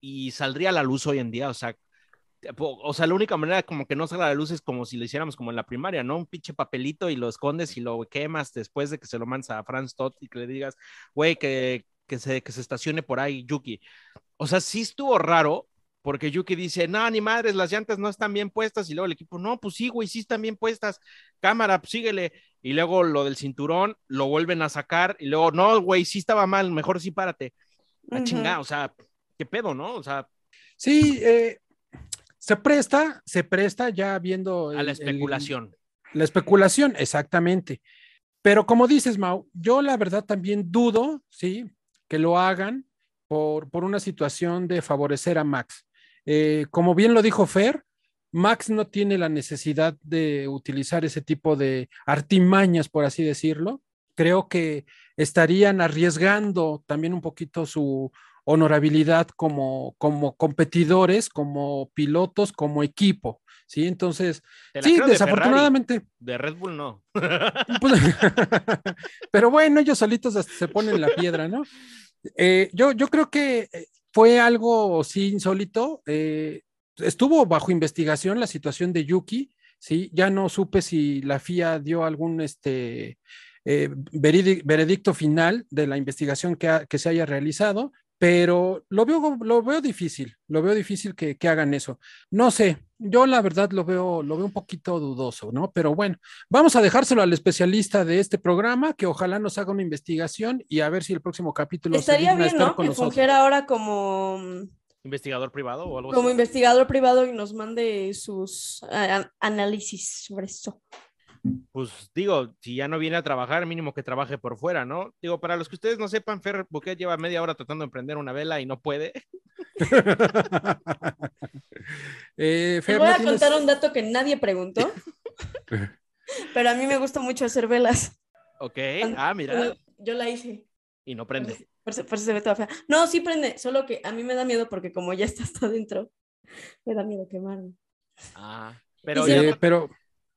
y saldría a la luz hoy en día. O sea, o sea, la única manera como que no salga la luz es como si lo hiciéramos como en la primaria, ¿no? Un pinche papelito y lo escondes y lo quemas después de que se lo mandas a Franz Todd y que le digas, güey, que, que, se, que se estacione por ahí Yuki. O sea, sí estuvo raro porque Yuki dice, no, ni madres, las llantas no están bien puestas y luego el equipo, no, pues sí, güey, sí están bien puestas. Cámara, pues síguele. Y luego lo del cinturón lo vuelven a sacar y luego, no, güey, sí estaba mal, mejor sí párate. A Ujú. chingar, o sea, qué pedo, ¿no? O sea, Sí, eh, se presta, se presta ya viendo a la el- especulación. la especulación, exactamente. Pero como dices, Mau, yo la verdad también dudo, sí, que lo hagan por, por una situación de favorecer a Max. Eh, como bien lo dijo Fer, Max no tiene la necesidad de utilizar ese tipo de artimañas, por así decirlo. Creo que estarían arriesgando también un poquito su honorabilidad como, como competidores, como pilotos, como equipo. Sí, entonces, sí, de desafortunadamente. Ferrari, de Red Bull no. Pues, pero bueno, ellos solitos hasta se ponen la piedra, ¿no? Eh, yo, yo creo que eh, fue algo, sí, insólito. eh, estuvo bajo investigación la situación de Yuki, ¿sí? Ya no supe si la FIA dio algún este, eh, veredicto final de la investigación que, ha- que se haya realizado, pero lo veo, lo veo difícil, lo veo difícil que, que hagan eso. No sé, yo la verdad lo veo, lo veo un poquito dudoso, ¿no? Pero bueno, vamos a dejárselo al especialista de este programa, que ojalá nos haga una investigación y a ver si el próximo capítulo Estaría bien, estar ¿no? con Que nosotros. fungiera ahora como, Investigador privado o algo como así. investigador privado y nos mande sus análisis sobre eso. Pues digo, si ya no viene a trabajar, mínimo que trabaje por fuera, ¿no? Digo, para los que ustedes no sepan, Fer Buquet lleva media hora tratando de emprender una vela y no puede. Eh, Te voy ¿no a tienes- contar un dato que nadie preguntó, pero a mí me gusta mucho hacer velas. Ok, ah, mira. Yo la hice. Y no prende. por eso- por eso se ve toda fea. No, sí prende, solo que a mí me da miedo porque como ya está hasta adentro, me da miedo quemarme. Ah, pero Eh, pero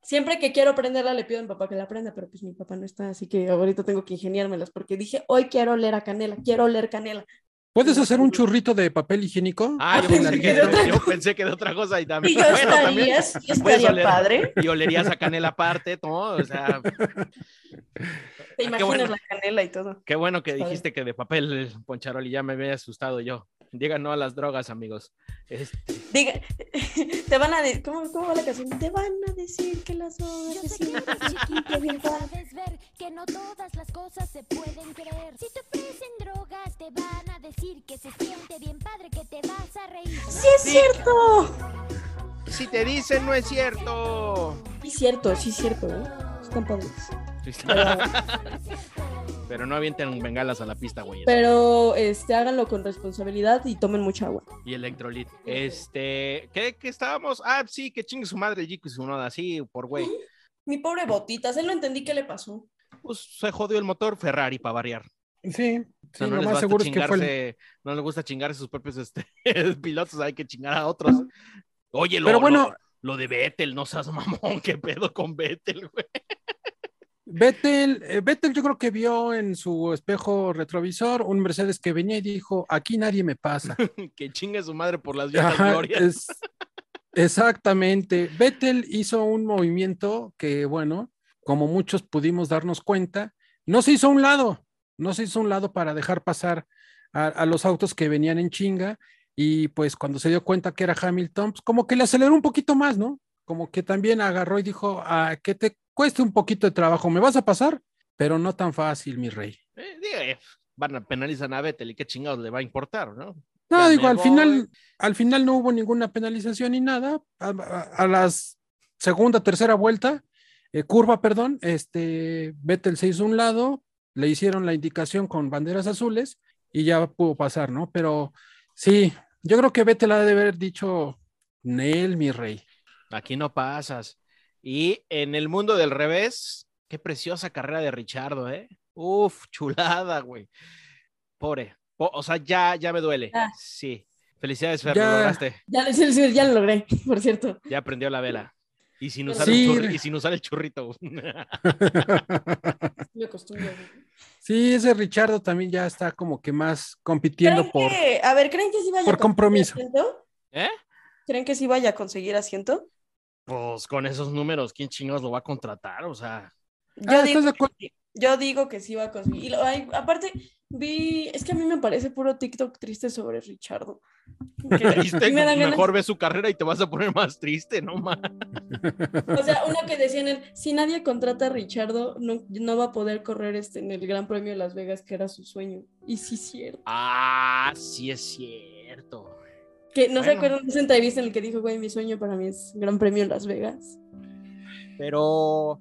Siempre que quiero prenderla le pido a mi papá que la prenda, pero pues mi papá no está, así que ahorita tengo que ingeniármelas porque dije, hoy quiero oler a canela, quiero oler canela. ¿puedes hacer un churrito de papel higiénico? Ah, yo pensé que de, yo pensé que de otra cosa y también. Y yo bueno, también estaría, sí puedes estaría oler- padre. Y olerías a canela aparte, ¿no? O sea, Te qué imaginas bueno. la canela y todo. qué bueno que dijiste que de papel, Poncharoli, ya me había asustado yo. Digan no a las drogas, amigos. Este, Diga, te van a decir, ¿cómo, ¿cómo va la canción? Te van a decir que las sabes ver que no todas cosas se pueden creer. Si te ofrecen drogas, te van a decir que se siente bien padre, que te vas a reír. ¡Sí es cierto! si te dicen, no es cierto. Sí es cierto, sí es cierto, ¿eh? Están padres. Pero no avienten bengalas a la pista, güey. Pero este, háganlo con responsabilidad y tomen mucha agua. Y electrolit. Este, ¿qué, qué estábamos? Ah, sí, que chingue su madre, Jico y su noda, sí, por güey. Mi pobre botitas, él no entendí qué le pasó. Pues se jodió el motor Ferrari para variar. Sí, O sí, sea, no les más basta seguro es que fue el- chingarse, no les gusta chingar a sus propios este, pilotos, hay que chingar a otros. Oye, lo, Pero bueno, lo, lo de Vettel, no seas mamón, qué pedo con Vettel, güey. Vettel, eh, Vettel yo creo que vio en su espejo retrovisor un Mercedes que venía y dijo, aquí nadie me pasa. que chingue su madre por las viejas Ajá, glorias. es- Exactamente. Vettel hizo un movimiento que, bueno, como muchos pudimos darnos cuenta, no se hizo a un lado, no se hizo a un lado para dejar pasar a, a los autos que venían en chinga y pues cuando se dio cuenta que era Hamilton, pues como que le aceleró un poquito más, ¿no? Como que también agarró y dijo, a que te cueste un poquito de trabajo, me vas a pasar, pero no tan fácil, mi rey. Eh, digo, eh, van a penalizar a Vettel y qué chingados le va a importar, ¿no? No, Ya digo, al voy. final, al final no hubo ninguna penalización ni nada. A, a- a las segunda, tercera vuelta, eh, curva, perdón, este Vettel se hizo un lado, le hicieron la indicación con banderas azules y ya pudo pasar, ¿no? Pero sí, yo creo que Vettel ha de haber dicho, Nel, mi rey. Aquí no pasas. Y en el mundo del revés, qué preciosa carrera de Richardo, ¿eh? Uf, chulada, güey. Pobre. Po- o sea, ya, ya me duele. Ah. Sí. Felicidades, Fer, Ya. lo lograste. Ya, sí, sí, ya lo logré, por cierto. Ya prendió la vela. Y sin usar, sí. el, churri- y sin usar el churrito. Me acostumbro. sí, ese Richardo también ya está como que más compitiendo ¿Creen por... que- a ver, ¿creen que sí vaya por a conseguir compromiso. asiento? ¿Eh? ¿Creen que sí vaya a conseguir asiento? Pues con esos números, ¿quién chingados lo va a contratar? O sea, Yo, Ah, digo, ¿estás de acuerdo? que sí. yo digo que sí va a conseguir. Y lo- ay, aparte, vi, es que a mí me parece puro TikTok triste sobre Richardo. Me dan ganas- mejor ve su carrera y te vas a poner más triste, ¿no? ma? O sea, uno que decía en el, si nadie contrata a Richardo, no, no va a poder correr este, en el Gran Premio de Las Vegas, que era su sueño. Y sí, es cierto. Ah, sí es cierto. Que no se acuerdan de esa entrevista en la que dijo, güey, mi sueño para mí es Gran Premio en Las Vegas. Pero,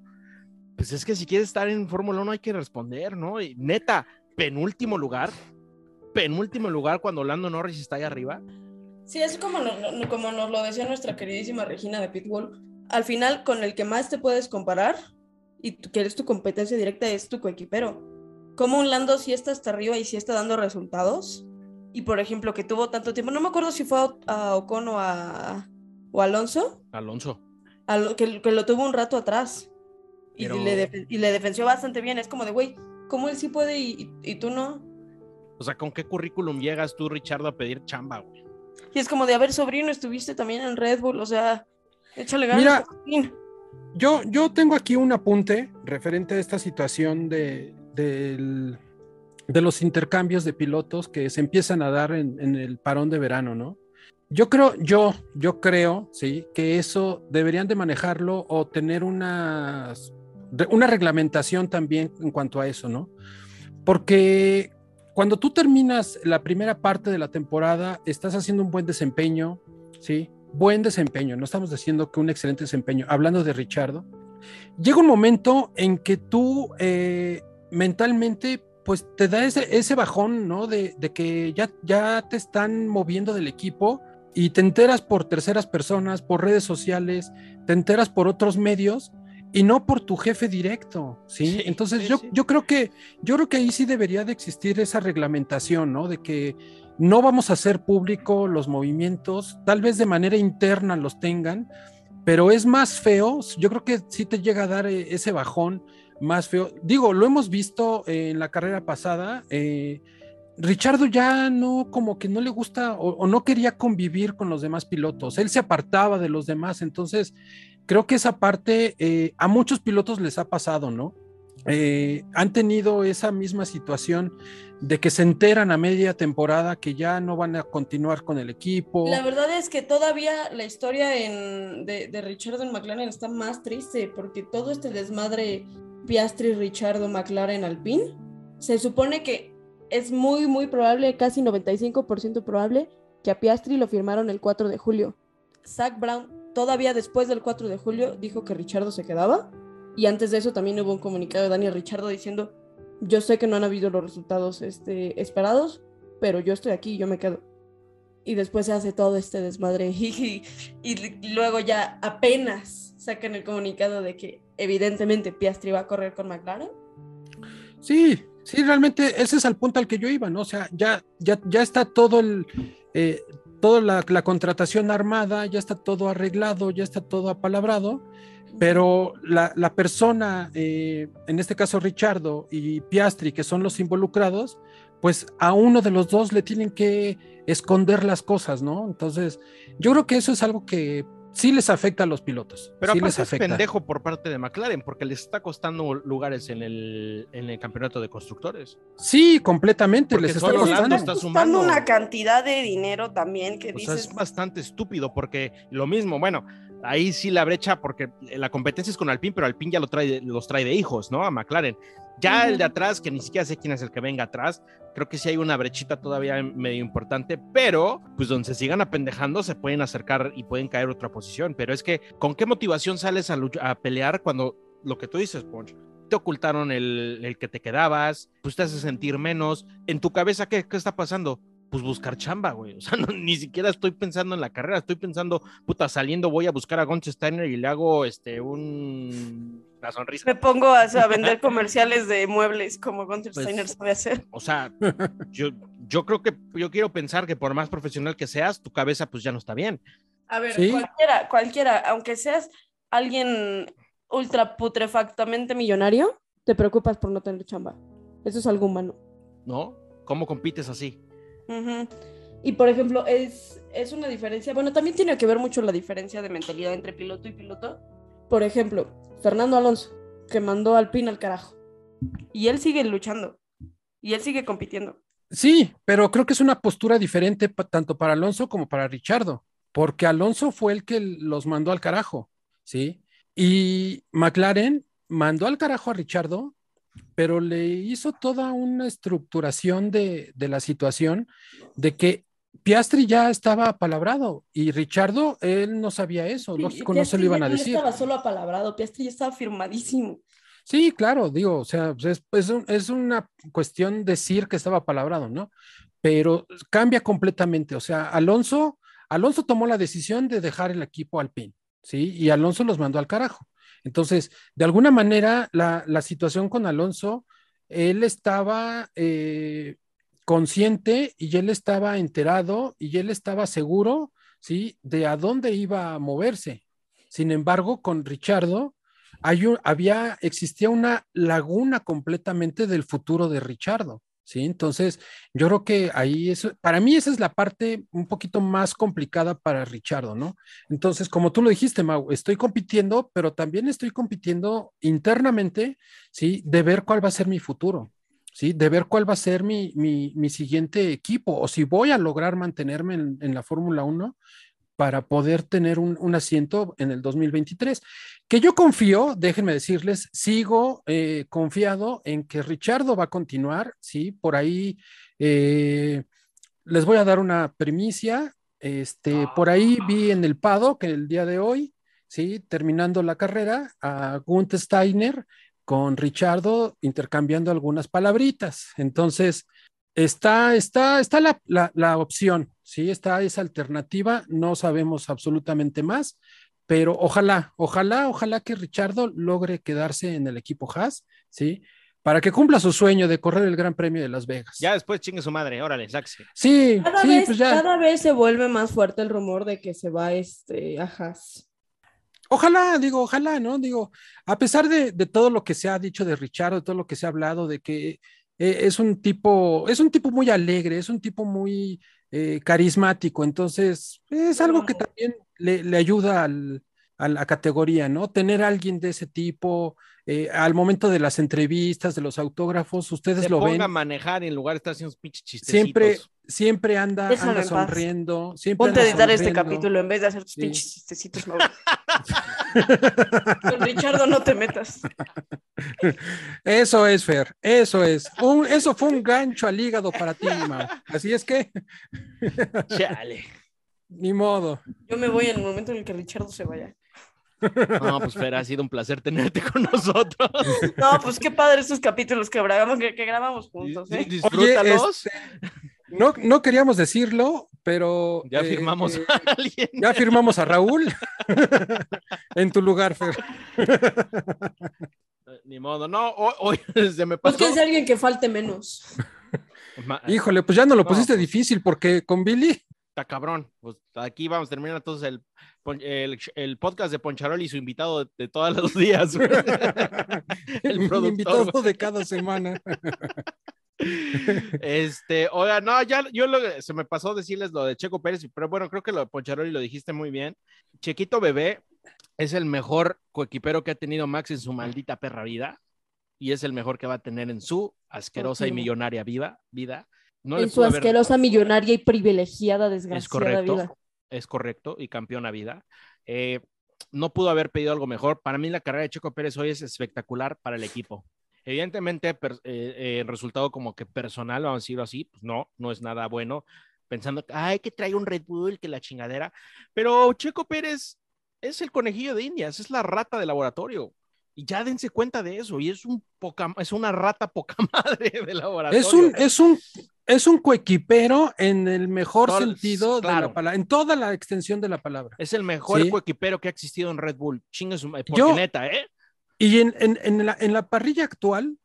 pues es que si quieres estar en Fórmula 1 hay que responder, ¿no? Y neta, penúltimo lugar, penúltimo lugar cuando Lando Norris está ahí arriba. Sí, es como, no- como nos lo decía nuestra queridísima Regina de Pitbull. Al final, con el que más te puedes comparar y tú- que eres tu competencia directa es tu coequipero. Como un Lando sí está hasta arriba y sí está dando resultados. Y por ejemplo, que tuvo tanto tiempo, no me acuerdo si fue a, a Ocon o a, o Alonso, Alonso. a lo- que, que lo tuvo un rato atrás. Y, Pero- le, defen- y le defendió bastante bien. Es como de, güey, ¿cómo él sí puede y, y- y tú no? O sea, ¿con qué currículum llegas tú, Richardo, a pedir chamba, güey? Y es como de, a ver, sobrino, estuviste también en Red Bull, o sea, échale ganas. Mira, Joaquín". Yo, yo tengo aquí un apunte referente a esta situación de, del- de los intercambios de pilotos que se empiezan a dar en, el parón de verano, ¿no? Yo creo, yo, yo creo, sí, que eso deberían de manejarlo o tener re- una reglamentación también en cuanto a eso, ¿no? Porque cuando tú terminas la primera parte de la temporada, estás haciendo un buen desempeño, ¿sí? Buen desempeño, no estamos diciendo que un excelente desempeño, hablando de Richardo, llega un momento en que tú eh, mentalmente, pues te da ese, ese bajón, ¿no? De, de que ya, ya te están moviendo del equipo y te enteras por terceras personas, por redes sociales, te enteras por otros medios y no por tu jefe directo, ¿sí? Sí, Entonces sí, yo, sí. yo creo que yo creo que ahí sí debería de existir esa reglamentación, ¿no? De que no vamos a hacer público los movimientos, tal vez de manera interna los tengan, pero es más feo, yo creo que sí te llega a dar eh, ese bajón más feo. Digo, lo hemos visto eh, en la carrera pasada, eh, Richardo ya no, como que no le gusta o, no quería convivir con los demás pilotos, él se apartaba de los demás, entonces creo que esa parte eh, a muchos pilotos les ha pasado, ¿no? Eh, han tenido esa misma situación de que se enteran a media temporada que ya no van a continuar con el equipo. La verdad es que todavía la historia en, de, de Richardo en McLaren está más triste porque todo este desmadre Piastri, Richardo, McLaren, Alpine, se supone que es muy, muy probable, casi 95% probable, que a Piastri lo firmaron el 4 de julio. Zach Brown, todavía después del 4 de julio, dijo que Richardo se quedaba. Y antes de eso también hubo un comunicado de Daniel Richardo diciendo, yo sé que no han habido los resultados este, esperados, pero yo estoy aquí yo me quedo. Y después se hace todo este desmadre y, y luego ya apenas sacan el comunicado de que evidentemente Piastri va a correr con McLaren. Sí, sí, realmente ese es el punto al que yo iba, ¿no? O sea, ya, ya, ya está todo el, eh, toda la, la contratación armada, ya está todo arreglado, ya está todo apalabrado, pero la, la persona, eh, en este caso Richardo y Piastri, que son los involucrados, pues a uno de los dos le tienen que esconder las cosas, ¿no? Entonces, yo creo que eso es algo que sí les afecta a los pilotos. Pero sí aparte les es afecta. pendejo por parte de McLaren, porque les está costando lugares en el, en el campeonato de constructores. Sí, completamente. Porque les está costando. Está costando sumando. una cantidad de dinero también que O sea, dices. es bastante estúpido porque lo mismo, bueno, ahí sí la brecha porque la competencia es con Alpine, pero Alpine ya lo trae, los trae de hijos, ¿no? A McLaren. Ya el de atrás, que ni siquiera sé quién es el que venga atrás, creo que sí hay una brechita todavía medio importante, pero pues donde se sigan apendejando se pueden acercar y pueden caer otra posición. Pero es que, ¿con qué motivación sales a, pelear cuando lo que tú dices, Ponch? Te ocultaron el, el que te quedabas, pues te hace sentir menos. En tu cabeza, ¿qué, qué está pasando? Pues buscar chamba, güey. O sea, no- ni siquiera estoy pensando en la carrera, estoy pensando, puta, saliendo voy a buscar a Gonch Steiner y le hago este un una sonrisa. Me pongo a, a vender comerciales de muebles como Gunther Pues- Steiner sabe hacer. O sea, yo, yo creo que yo quiero pensar que por más profesional que seas, tu cabeza pues ya no está bien. A ver, Sí. cualquiera, cualquiera, aunque seas alguien ultra putrefactamente millonario, te preocupas por no tener chamba. Eso es algo humano. ¿no? ¿Cómo compites así? Y por ejemplo, es, es una diferencia, bueno, también tiene que ver mucho la diferencia de mentalidad entre piloto y piloto. Por ejemplo, Fernando Alonso, que mandó al pin al carajo. Y él sigue luchando. Y él sigue compitiendo. Sí, pero creo que es una postura diferente tanto para Alonso como para Richardo, porque Alonso fue el que los mandó al carajo, ¿sí? Y McLaren mandó al carajo a Richardo, pero le hizo toda una estructuración de, de la situación de que Piastri ya estaba apalabrado y Richardo, él no sabía eso, lógico, no se lo iban a no decir. estaba solo apalabrado, Piastri ya estaba firmadísimo. Sí, claro, digo, o sea, pues, es, es un- es una cuestión decir que estaba palabrado, ¿no? Pero cambia completamente, o sea, Alonso, Alonso tomó la decisión de dejar el equipo Alpine, ¿sí? Y Alonso los mandó al carajo. Entonces, de alguna manera, la, la situación con Alonso, él estaba eh, consciente y él estaba enterado y él estaba seguro, ¿sí? De a dónde iba a moverse. Sin embargo, con Richardo, hay había, existía una laguna completamente del futuro de Richardo, ¿sí? Entonces, yo creo que ahí eso, para mí esa es la parte un poquito más complicada para Richardo, ¿no? Entonces, como tú lo dijiste, Mau, estoy compitiendo, pero también estoy compitiendo internamente, ¿sí? De ver cuál va a ser mi futuro, ¿sí? De ver cuál va a ser mi, mi, mi siguiente equipo o si voy a lograr mantenerme en, en la Fórmula 1 para poder tener un, un asiento en el 2023. Que yo confío, déjenme decirles, sigo eh, confiado en que Richardo va a continuar, ¿sí? Por ahí eh, les voy a dar una primicia. Este, por ahí vi en el Pado que el día de hoy, ¿sí? Terminando la carrera, a Gunther Steiner con Richardo intercambiando algunas palabritas. Entonces, está, está, está la, la, la opción, ¿sí? Está esa alternativa, no sabemos absolutamente más, pero ojalá, ojalá, ojalá que Richardo logre quedarse en el equipo Haas, ¿sí? Para que cumpla su sueño de correr el Gran Premio de Las Vegas. Ya después chingue su madre, órale, sáquese. Sí, Cada, sí, vez, pues ya. cada vez se vuelve más fuerte el rumor de que se va este, a Haas. Ojalá, digo, ojalá, ¿no? Digo, a pesar de, de todo lo que se ha dicho de Richardo, de todo lo que se ha hablado, de que eh, es un tipo, es un tipo muy alegre, es un tipo muy eh, carismático, entonces es algo que también le, le ayuda al- a la categoría, ¿no? Tener a alguien de ese tipo, eh, al momento de las entrevistas, de los autógrafos, ustedes Se lo ponga ven. a manejar en lugar de estar haciendo pinches chistecitos. Siempre, siempre anda, anda sonriendo, siempre Ponte a editar este capítulo en vez de hacer tus Sí. pinches chistecitos, Mauro. Con Richardo no te metas. Eso es, Fer, eso es. Un- eso fue un gancho al hígado para ti, Mau. Así es que, Chale. ni modo. Yo me voy en el momento en el que Richardo se vaya. No, pues Fer, ha sido un placer tenerte con nosotros. No, pues qué padre estos capítulos que grabamos, que, que grabamos juntos, ¿eh? Disfrútalos. este, No, no queríamos decirlo, pero. Ya eh, firmamos eh, a alguien. ya firmamos a Raúl en tu lugar, Fer. Ni modo, no, hoy, hoy se me pasó. Búsquense a alguien que falte menos. Híjole, pues ya no lo No, pusiste pues. difícil porque con Billy. Está cabrón. Pues aquí vamos a terminar entonces el, el, el podcast de Poncharol y su invitado de, de todos los días. el productor, invitado de cada semana. Este, oiga, no, ya yo lo- se me pasó decirles lo de Checo Pérez, pero bueno, creo que lo de Poncharoli lo dijiste muy bien. Chequito Bebé es el mejor coequipero que ha tenido Max en su maldita perra vida y es el mejor que va a tener en su asquerosa y millonaria vida. vida. No en su asquerosa, millonaria y privilegiada, es desgraciada correcto, vida. es correcto, y campeona vida. Eh, no pudo haber pedido algo mejor. Para mí la carrera de Checo Pérez hoy es espectacular para el equipo. Evidentemente, per- eh, eh, el resultado como que personal, vamos a decirlo así, pues no, no es nada bueno. Pensando que, ay, que trae un Red Bull, que la chingadera. Pero Checo Pérez es el conejillo de Indias, es la rata de laboratorio. Y ya dense cuenta de eso. Y es, un poca, es una rata poca madre de laboratorio. Es un, es un, es un coequipero en el mejor sentido de claro. la palabra, en toda la extensión de la palabra. Es el mejor Sí. coequipero que ha existido en Red Bull. Chingue su Yo- neta, ¿eh? Y en, en, en la, en la parrilla actual,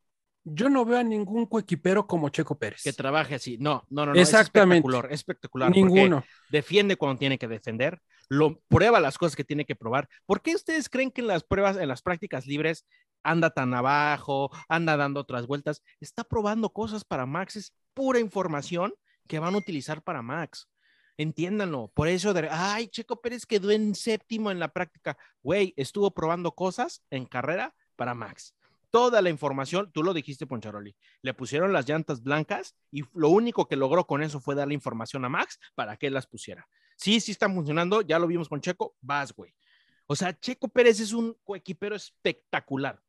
yo no veo a ningún coequipero como Checo Pérez. que trabaje así. No, no, no, no. Exactamente. Es espectacular, es espectacular. Ninguno. Defiende cuando tiene que defender, lo prueba las cosas que tiene que probar. ¿Por qué ustedes creen que en las pruebas, en las prácticas libres, anda tan abajo, anda dando otras vueltas? Está probando cosas para Max, es pura información que van a utilizar para Max. Entiéndanlo. Por eso, de, ay, Checo Pérez quedó en séptimo en la práctica. Güey, estuvo probando cosas en carrera para Max. Toda la información, tú lo dijiste, Poncharoli, le pusieron las llantas blancas y lo único que logró con eso fue darle información a Max para que las pusiera. Sí, sí están funcionando, ya lo vimos con Checo, vas, güey. O sea, Checo Pérez es un coequipero espectacular.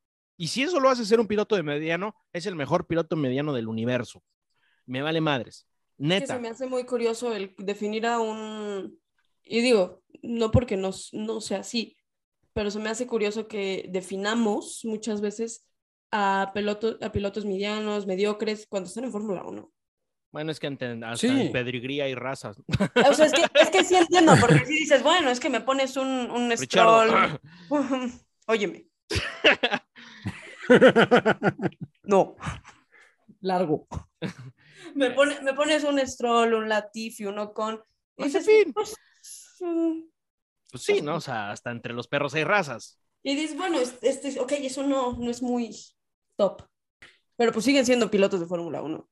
Y si eso lo hace ser un piloto de mediano, es el mejor piloto mediano del universo. Me vale madres. Es que Neta. se me hace muy curioso el definir a un. Y digo, no porque no, no sea así, pero se me hace curioso que definamos muchas veces a, pilotos a pilotos medianos, mediocres, cuando están en Fórmula 1. Bueno, es que enten- hasta Sí. en pedigría y razas. O sea, es que, es que sí entiendo, porque si dices, bueno, es que me pones un, un Richardo. stroll. Óyeme. No. Largo. Me, pone- me pones un stroll, un latifi, un ocon. Y Pues, dices, en fin. pues, mm, Pues sí, ¿no? O sea, hasta entre los perros hay razas. Y dices, bueno, es- este, ok, eso no, no es muy top. Pero pues siguen siendo pilotos de Fórmula 1.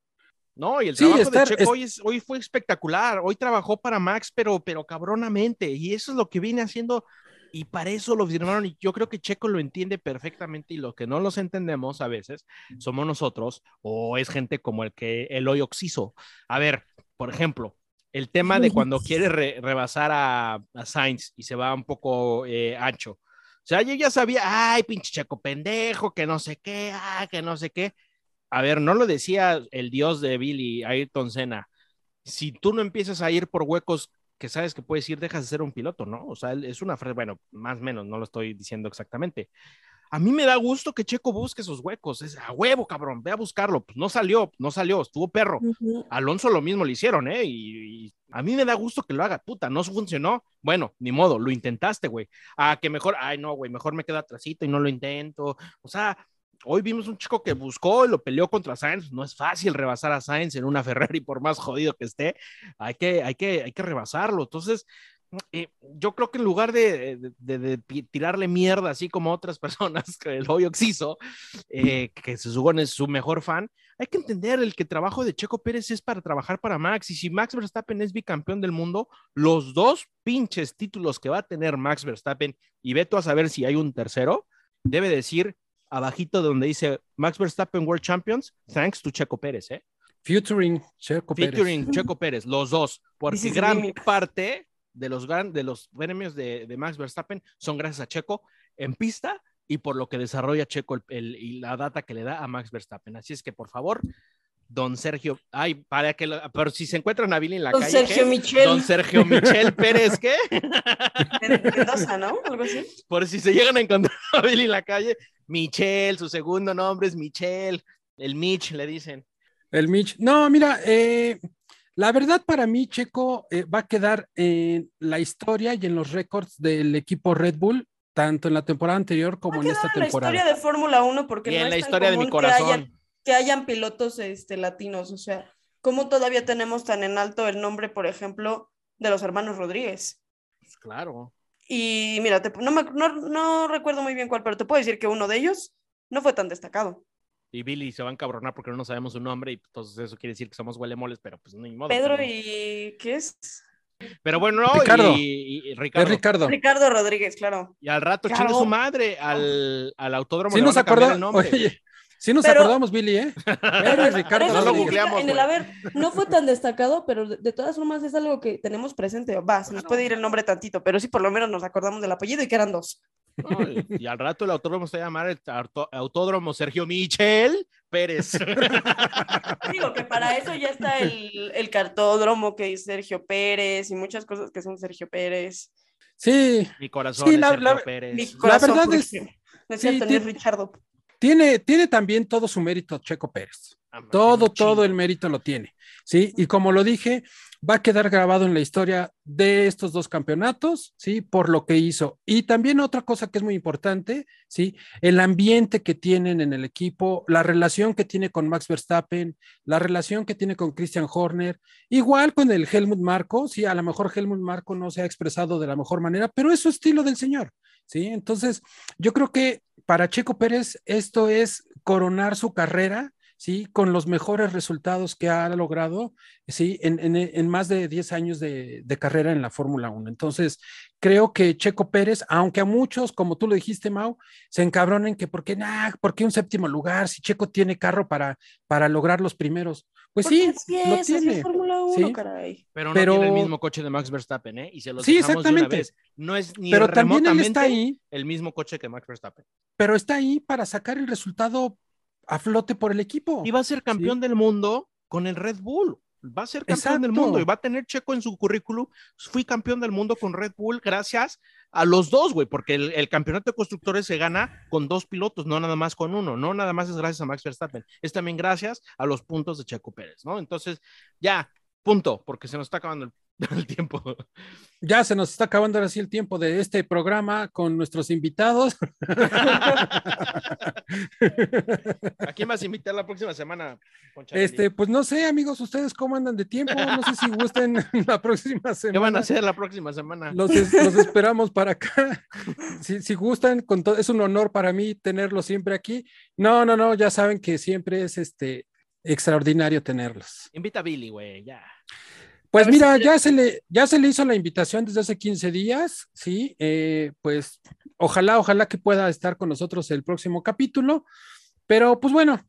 No, y el Sí, trabajo estar- de Checo es- hoy, es- hoy fue espectacular. Hoy trabajó para Max, pero, pero cabronamente. Y eso es lo que viene haciendo. Y para eso lo firmaron. Y yo creo que Checo lo entiende perfectamente. Y lo que no los entendemos a veces somos nosotros o es gente como el que el hoy Oxiso. A ver, por ejemplo, el tema de cuando quiere re- rebasar a, a Sainz y se va un poco eh, ancho. O sea, yo ya sabía, ay, pinche Checo pendejo, que no sé qué, ah, que no sé qué. A ver, no lo decía el dios de Billy, Ayrton Senna. Si tú no empiezas a ir por huecos que sabes que puedes ir, dejas de ser un piloto, ¿no? O sea, es una frase, bueno, más o menos, no lo estoy diciendo exactamente. A mí me da gusto que Checo busque esos huecos, es a huevo, cabrón, ve a buscarlo. Pues no salió, no salió, estuvo perro. Alonso lo mismo le hicieron, ¿eh? Y, y a mí me da gusto que lo haga, puta, no funcionó. Bueno, ni modo, lo intentaste, güey. A que mejor, ay, no, güey, mejor me quedo atrasito y no lo intento. O sea, hoy vimos un chico que buscó y lo peleó contra Sainz. No es fácil rebasar a Sainz en una Ferrari, por más jodido que esté. Hay que, hay que, hay que rebasarlo. Entonces, eh, yo creo que en lugar de, tirarle mierda, así como otras personas que el hoyo hizo, eh, que se supone es su mejor fan, hay que entender el que trabajo de Checo Pérez es para trabajar para Max. Y si Max Verstappen es bicampeón del mundo, los dos pinches títulos que va a tener Max Verstappen, y ve tú a saber si hay un tercero, debe decir abajito donde dice Max Verstappen World Champions, thanks to Checo Pérez, ¿eh? Featuring Checo Pérez. Featuring Checo Pérez, los dos, porque gran gimmick. parte de los, gran, de los premios de, de Max Verstappen son gracias a Checo en pista y por lo que desarrolla Checo el- el- y la data que le da a Max Verstappen. Así es que, por favor, don Sergio, ay, para que lo, pero si se encuentran a Billy en la Don calle, Sergio. Michel. Don Sergio Michel Pérez, ¿qué? Mendoza, ¿no? Algo así. Por si se llegan a encontrar a Billy en la calle, Michel, su segundo nombre es Michel, el Mitch le dicen. El Mitch. No, mira, eh, la verdad para mí, Checo eh, va a quedar en la historia y en los récords del equipo Red Bull, tanto en la temporada anterior como en esta en la temporada. historia de Fórmula 1 porque Y no en es la tan historia de mi común que hayan- corazón. que hayan pilotos este, latinos, o sea, ¿cómo todavía tenemos tan en alto el nombre, por ejemplo, de los hermanos Rodríguez? Pues claro. Y mira, te- no, me- no, no recuerdo muy bien cuál, pero te puedo decir que uno de ellos no fue tan destacado. Y Billy se va a encabronar porque no sabemos su nombre y entonces eso quiere decir que somos huelemoles, pero pues ni modo. Pedro pero- y. ¿Qué es? Pero bueno, no, Ricardo. Y, y- y Ricardo. Es Ricardo. Ricardo Rodríguez, claro. Y al rato Claro. chingue su madre al, al autódromo. Sí le nos van a cambiar el acordamos, nombre. oye, sí nos Pero- acordamos, Billy, ¿eh? Ricardo. Pero eso no lo googleamos, en el haber no fue tan destacado, pero de, de todas formas es algo que tenemos presente. Va, se nos puede ir el nombre tantito, pero sí por lo menos nos acordamos del apellido y que eran dos. No, y, y al rato el autódromo se va a llamar el autódromo Sergio Michel Pérez. Digo que para eso ya está el, el cartódromo que es Sergio Pérez y muchas cosas que son Sergio Pérez. Sí, Mi corazón Sí, es la- Sergio la- Pérez. Mi corazón, verdad porque- es- No es sí, cierto, no ti- es Richardo. Tiene, tiene también todo su mérito Checo Pérez. Todo, todo el mérito lo tiene. Sí, y como lo dije, va a quedar grabado en la historia de estos dos campeonatos, sí, por lo que hizo. Y también otra cosa que es muy importante, sí, el ambiente que tienen en el equipo, la relación que tiene con Max Verstappen, la relación que tiene con Christian Horner, igual con el Helmut Marco, sí, a lo mejor Helmut Marco no se ha expresado de la mejor manera, pero es su estilo del señor, sí. Entonces, yo creo que para Checo Pérez esto es coronar su carrera, ¿sí? Con los mejores resultados que ha logrado, ¿sí? En, en- en más de 10 años de, de carrera en la Fórmula 1. Entonces, creo que Checo Pérez, aunque a muchos, como tú lo dijiste, Mau, se encabronen que por qué, nah, ¿por qué un séptimo lugar si Checo tiene carro para, para lograr los primeros? Pues Porque sí, así lo es, así es tiene. Fórmula 1, Sí. caray. Pero no Pero- tiene el mismo coche de Max Verstappen, ¿eh? Y se los Sí, dejamos de una exactamente. vez. No es ni Pero también él está ahí, el mismo coche que Max Verstappen. pero está ahí para sacar el resultado a flote por el equipo. Y va a ser campeón del mundo con el Red Bull. Va a ser campeón del mundo y va a tener Checo en su currículum. Fui campeón del mundo con Red Bull gracias a los dos, güey, porque el, el campeonato de constructores se gana con dos pilotos, no nada más con uno. No nada más es gracias a Max Verstappen, es también gracias a los puntos de Checo Pérez, ¿no? Entonces, ya, punto, porque se nos está acabando el, el tiempo. Ya se nos está acabando ahora sí el tiempo de este programa con nuestros invitados. ¿A quién vas a invitar la próxima semana? Este, pues no sé, amigos, ustedes cómo andan de tiempo. No sé si gusten la próxima semana. ¿Qué van a hacer la próxima semana? Los, es- los esperamos para acá. Si, si gustan, con to- es un honor para mí tenerlos siempre aquí. No, no, no, ya saben que siempre es este extraordinario tenerlos. Invita a Billy, güey, ya. Pues mira, ya se le, ya se le hizo la invitación desde hace 15 días, sí, eh, pues ojalá, ojalá que pueda estar con nosotros el próximo capítulo, pero pues bueno,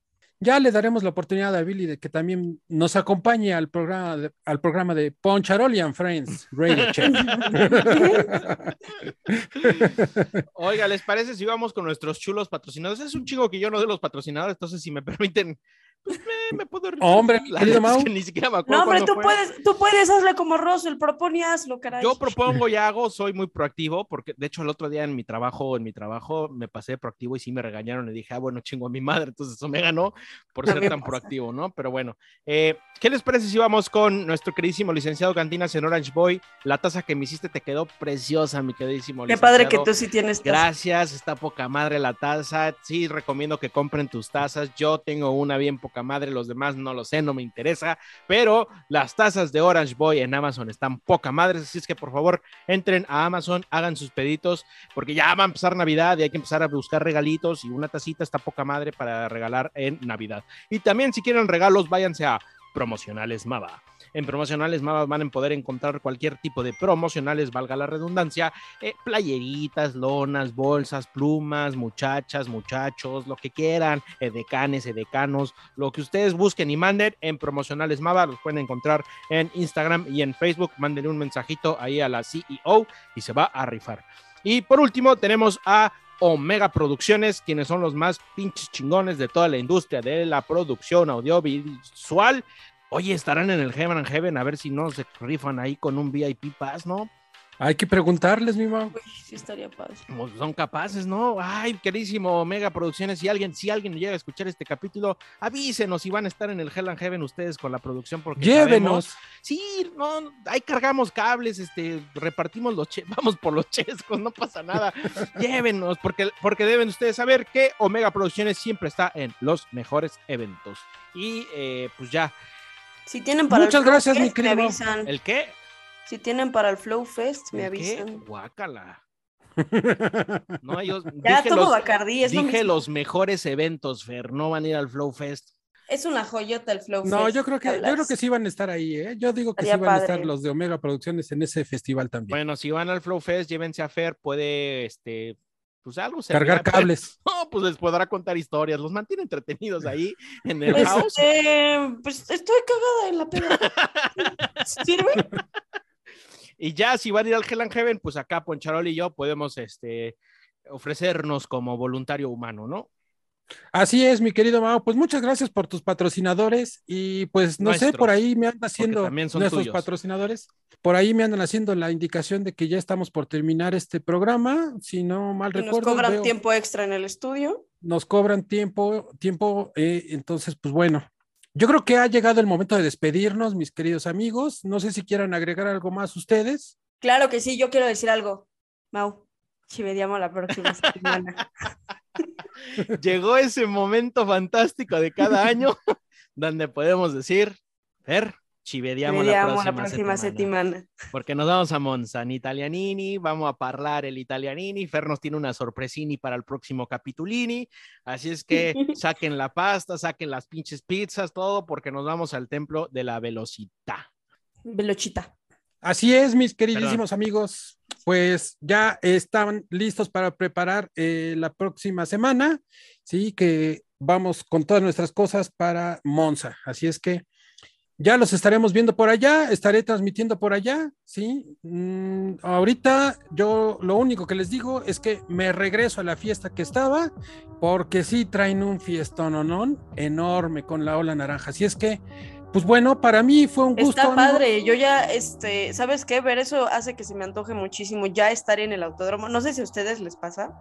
ya le daremos la oportunidad a Billy de que también nos acompañe al programa de, al programa de Poncharoli and Friends Radio Chef. Oiga, ¿les parece si vamos con nuestros chulos patrocinadores? Es un chico que yo no de los patrocinadores, entonces si me permiten, pues me, me puedo... Hombre, querido es Mau. que ni siquiera me acuerdo No, hombre, tú fue. puedes, tú puedes, hazle como Russell, propone y hazlo, caray. Yo propongo y hago, soy muy proactivo, porque de hecho el otro día en mi trabajo, en mi trabajo, me pasé de proactivo y sí me regañaron y dije, ah, bueno, chingo a mi madre, entonces eso me ganó por ser tan pasa. proactivo, ¿no? Pero bueno, eh, ¿qué les parece si vamos con nuestro queridísimo licenciado Cantinas en Orange Boy? La taza que me hiciste te quedó preciosa, mi queridísimo Qué padre que tú sí tienes. taza. Gracias, está poca madre la taza. Sí, recomiendo que compren tus tazas. Yo tengo una bien poca madre, los demás no lo sé, no me interesa, pero las tazas de Orange Boy en Amazon están poca madre, así es que por favor entren a Amazon, hagan sus peditos, porque ya va a empezar Navidad y hay que empezar a buscar regalitos y una tacita está poca madre para regalar en Navidad. Y también si quieren regalos, váyanse a Promocionales Mava. En Promocionales Mava van a poder encontrar cualquier tipo de promocionales, valga la redundancia, eh, playeritas, lonas, bolsas, plumas, muchachas, muchachos, lo que quieran, edecanes, edecanos, lo que ustedes busquen y manden en Promocionales Mava, los pueden encontrar en Instagram y en Facebook, manden un mensajito ahí a la CEO y se va a rifar. Y por último tenemos a Omega Producciones, quienes son los más pinches chingones de toda la industria de la producción audiovisual. Oye, estarán en el Heaven Heaven a ver si no se rifan ahí con un VIP Pass, ¿no? Hay que preguntarles, mi Mau. Uy, sí estaría padre. Como son capaces, ¿no? Ay, queridísimo Mega Producciones, si alguien, si alguien llega a escuchar este capítulo, avísenos si van a estar en el Hell and Heaven ustedes con la producción, porque Llévenos. sabemos- sí, no, ahí cargamos cables, este, repartimos los che, vamos por los chescos, no pasa nada. Llévenos, porque, porque deben ustedes saber que Omega Producciones siempre está en los mejores eventos. Y eh, pues ya, Si tienen para Muchas gracias, mi querido. avisan. ¿el qué? Si tienen para el Flow Fest, me ¿El qué? avisan. Guácala. No, ellos Ya dije, tomo los, Bacardí, es lo dije mismo. los mejores eventos, Fer, no van a ir al Flow Fest. Es una joyota el Flow No, Fest, yo creo que, yo creo que sí van a estar ahí, ¿eh? Yo digo que sí van a estar los de Omega Producciones en ese festival también. Bueno, si van al Flow Fest, llévense a Fer, puede, este, pues algo Cargar servirá. cables. No, pues les podrá contar historias, los mantiene entretenidos ahí en el house. Este, pues estoy cagada en la peda. ¿Sirve? Y ya si van a ir al Hell and Heaven, pues acá Poncharol y yo podemos este, ofrecernos como voluntario humano, ¿no? Así es, mi querido Mao. Pues muchas gracias por tus patrocinadores y pues no sé, por ahí me andan haciendo también son nuestros tuyos. patrocinadores. Por ahí me andan haciendo la indicación de que ya estamos por terminar este programa. Si no mal Y nos recuerdo, cobran veo- tiempo extra en el estudio. nos cobran tiempo, tiempo. eh, entonces, pues bueno, yo creo que ha llegado el momento de despedirnos, mis queridos amigos. No sé si quieran agregar algo más ustedes. Claro que sí, yo quiero decir algo. Mau, chivediamo la próxima semana. Llegó ese momento fantástico de cada año donde podemos decir, Fer, chivediamo la Chivediamo próxima, la próxima settimana. semana. Porque nos vamos a Monza en Italianini, vamos a hablar el Italianini, Fer nos tiene una sorpresini para el próximo capitulini, así es que saquen la pasta, saquen las pinches pizzas, todo, porque nos vamos al templo de la velocidad. Velochita. Así es, mis queridísimos amigos. Pues ya están listos para preparar eh, la próxima semana. Sí, que vamos con todas nuestras cosas para Monza. Así es que ya los estaremos viendo por allá. Estaré transmitiendo por allá. Sí, Mm, ahorita yo lo único que les digo es que me regreso a la fiesta que estaba, porque sí traen un fiestón ¿no? enorme con la ola naranja. Así es que. Pues bueno, para mí fue un gusto. Está amigo. padre, yo ya, este, ¿sabes qué? Ver eso hace que se me antoje muchísimo ya estar en el autódromo. No sé si a ustedes les pasa,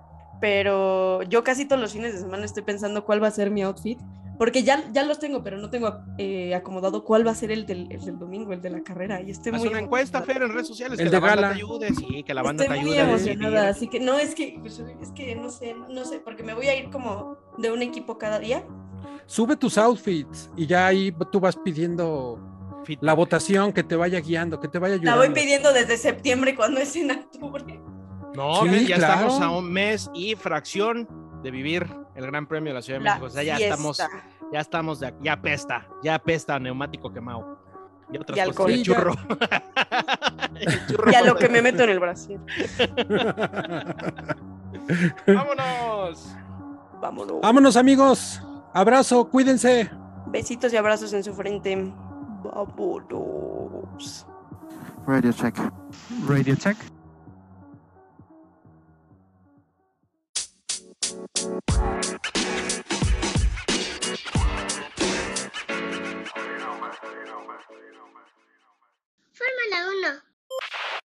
pero yo casi todos los fines de semana estoy pensando cuál va a ser mi outfit, porque ya, ya los tengo, pero no tengo eh, acomodado cuál va a ser el del, el del domingo, el de la carrera. Y estoy Haz muy una encuesta, emocionada. Fer, en redes sociales, El que de la banda gala. te ayude, sí, que la banda Estoy te muy ayude. a emocionada, decidir. así que no, es que, pues, es que no sé, no sé, porque me voy a ir como de un equipo cada día. Sube tus outfits y ya ahí tú vas pidiendo la votación que te vaya guiando, que te vaya La ayudando. voy pidiendo desde septiembre cuando es en octubre. No, Sí, ya claro. estamos a un mes y fracción de vivir el Gran Premio de la Ciudad de La México. O sea, ya fiesta. estamos, ya estamos, de aquí- ya pesta, ya pesta neumático quemado. Y otras Y cosas, y churro. El churro Y a lo que me meto en el Brasil. ¡Vámonos! Vámonos. Vámonos amigos, abrazo, cuídense. Besitos y abrazos en su frente. Vámonos. Radio check. Radio check. Fórmula 1.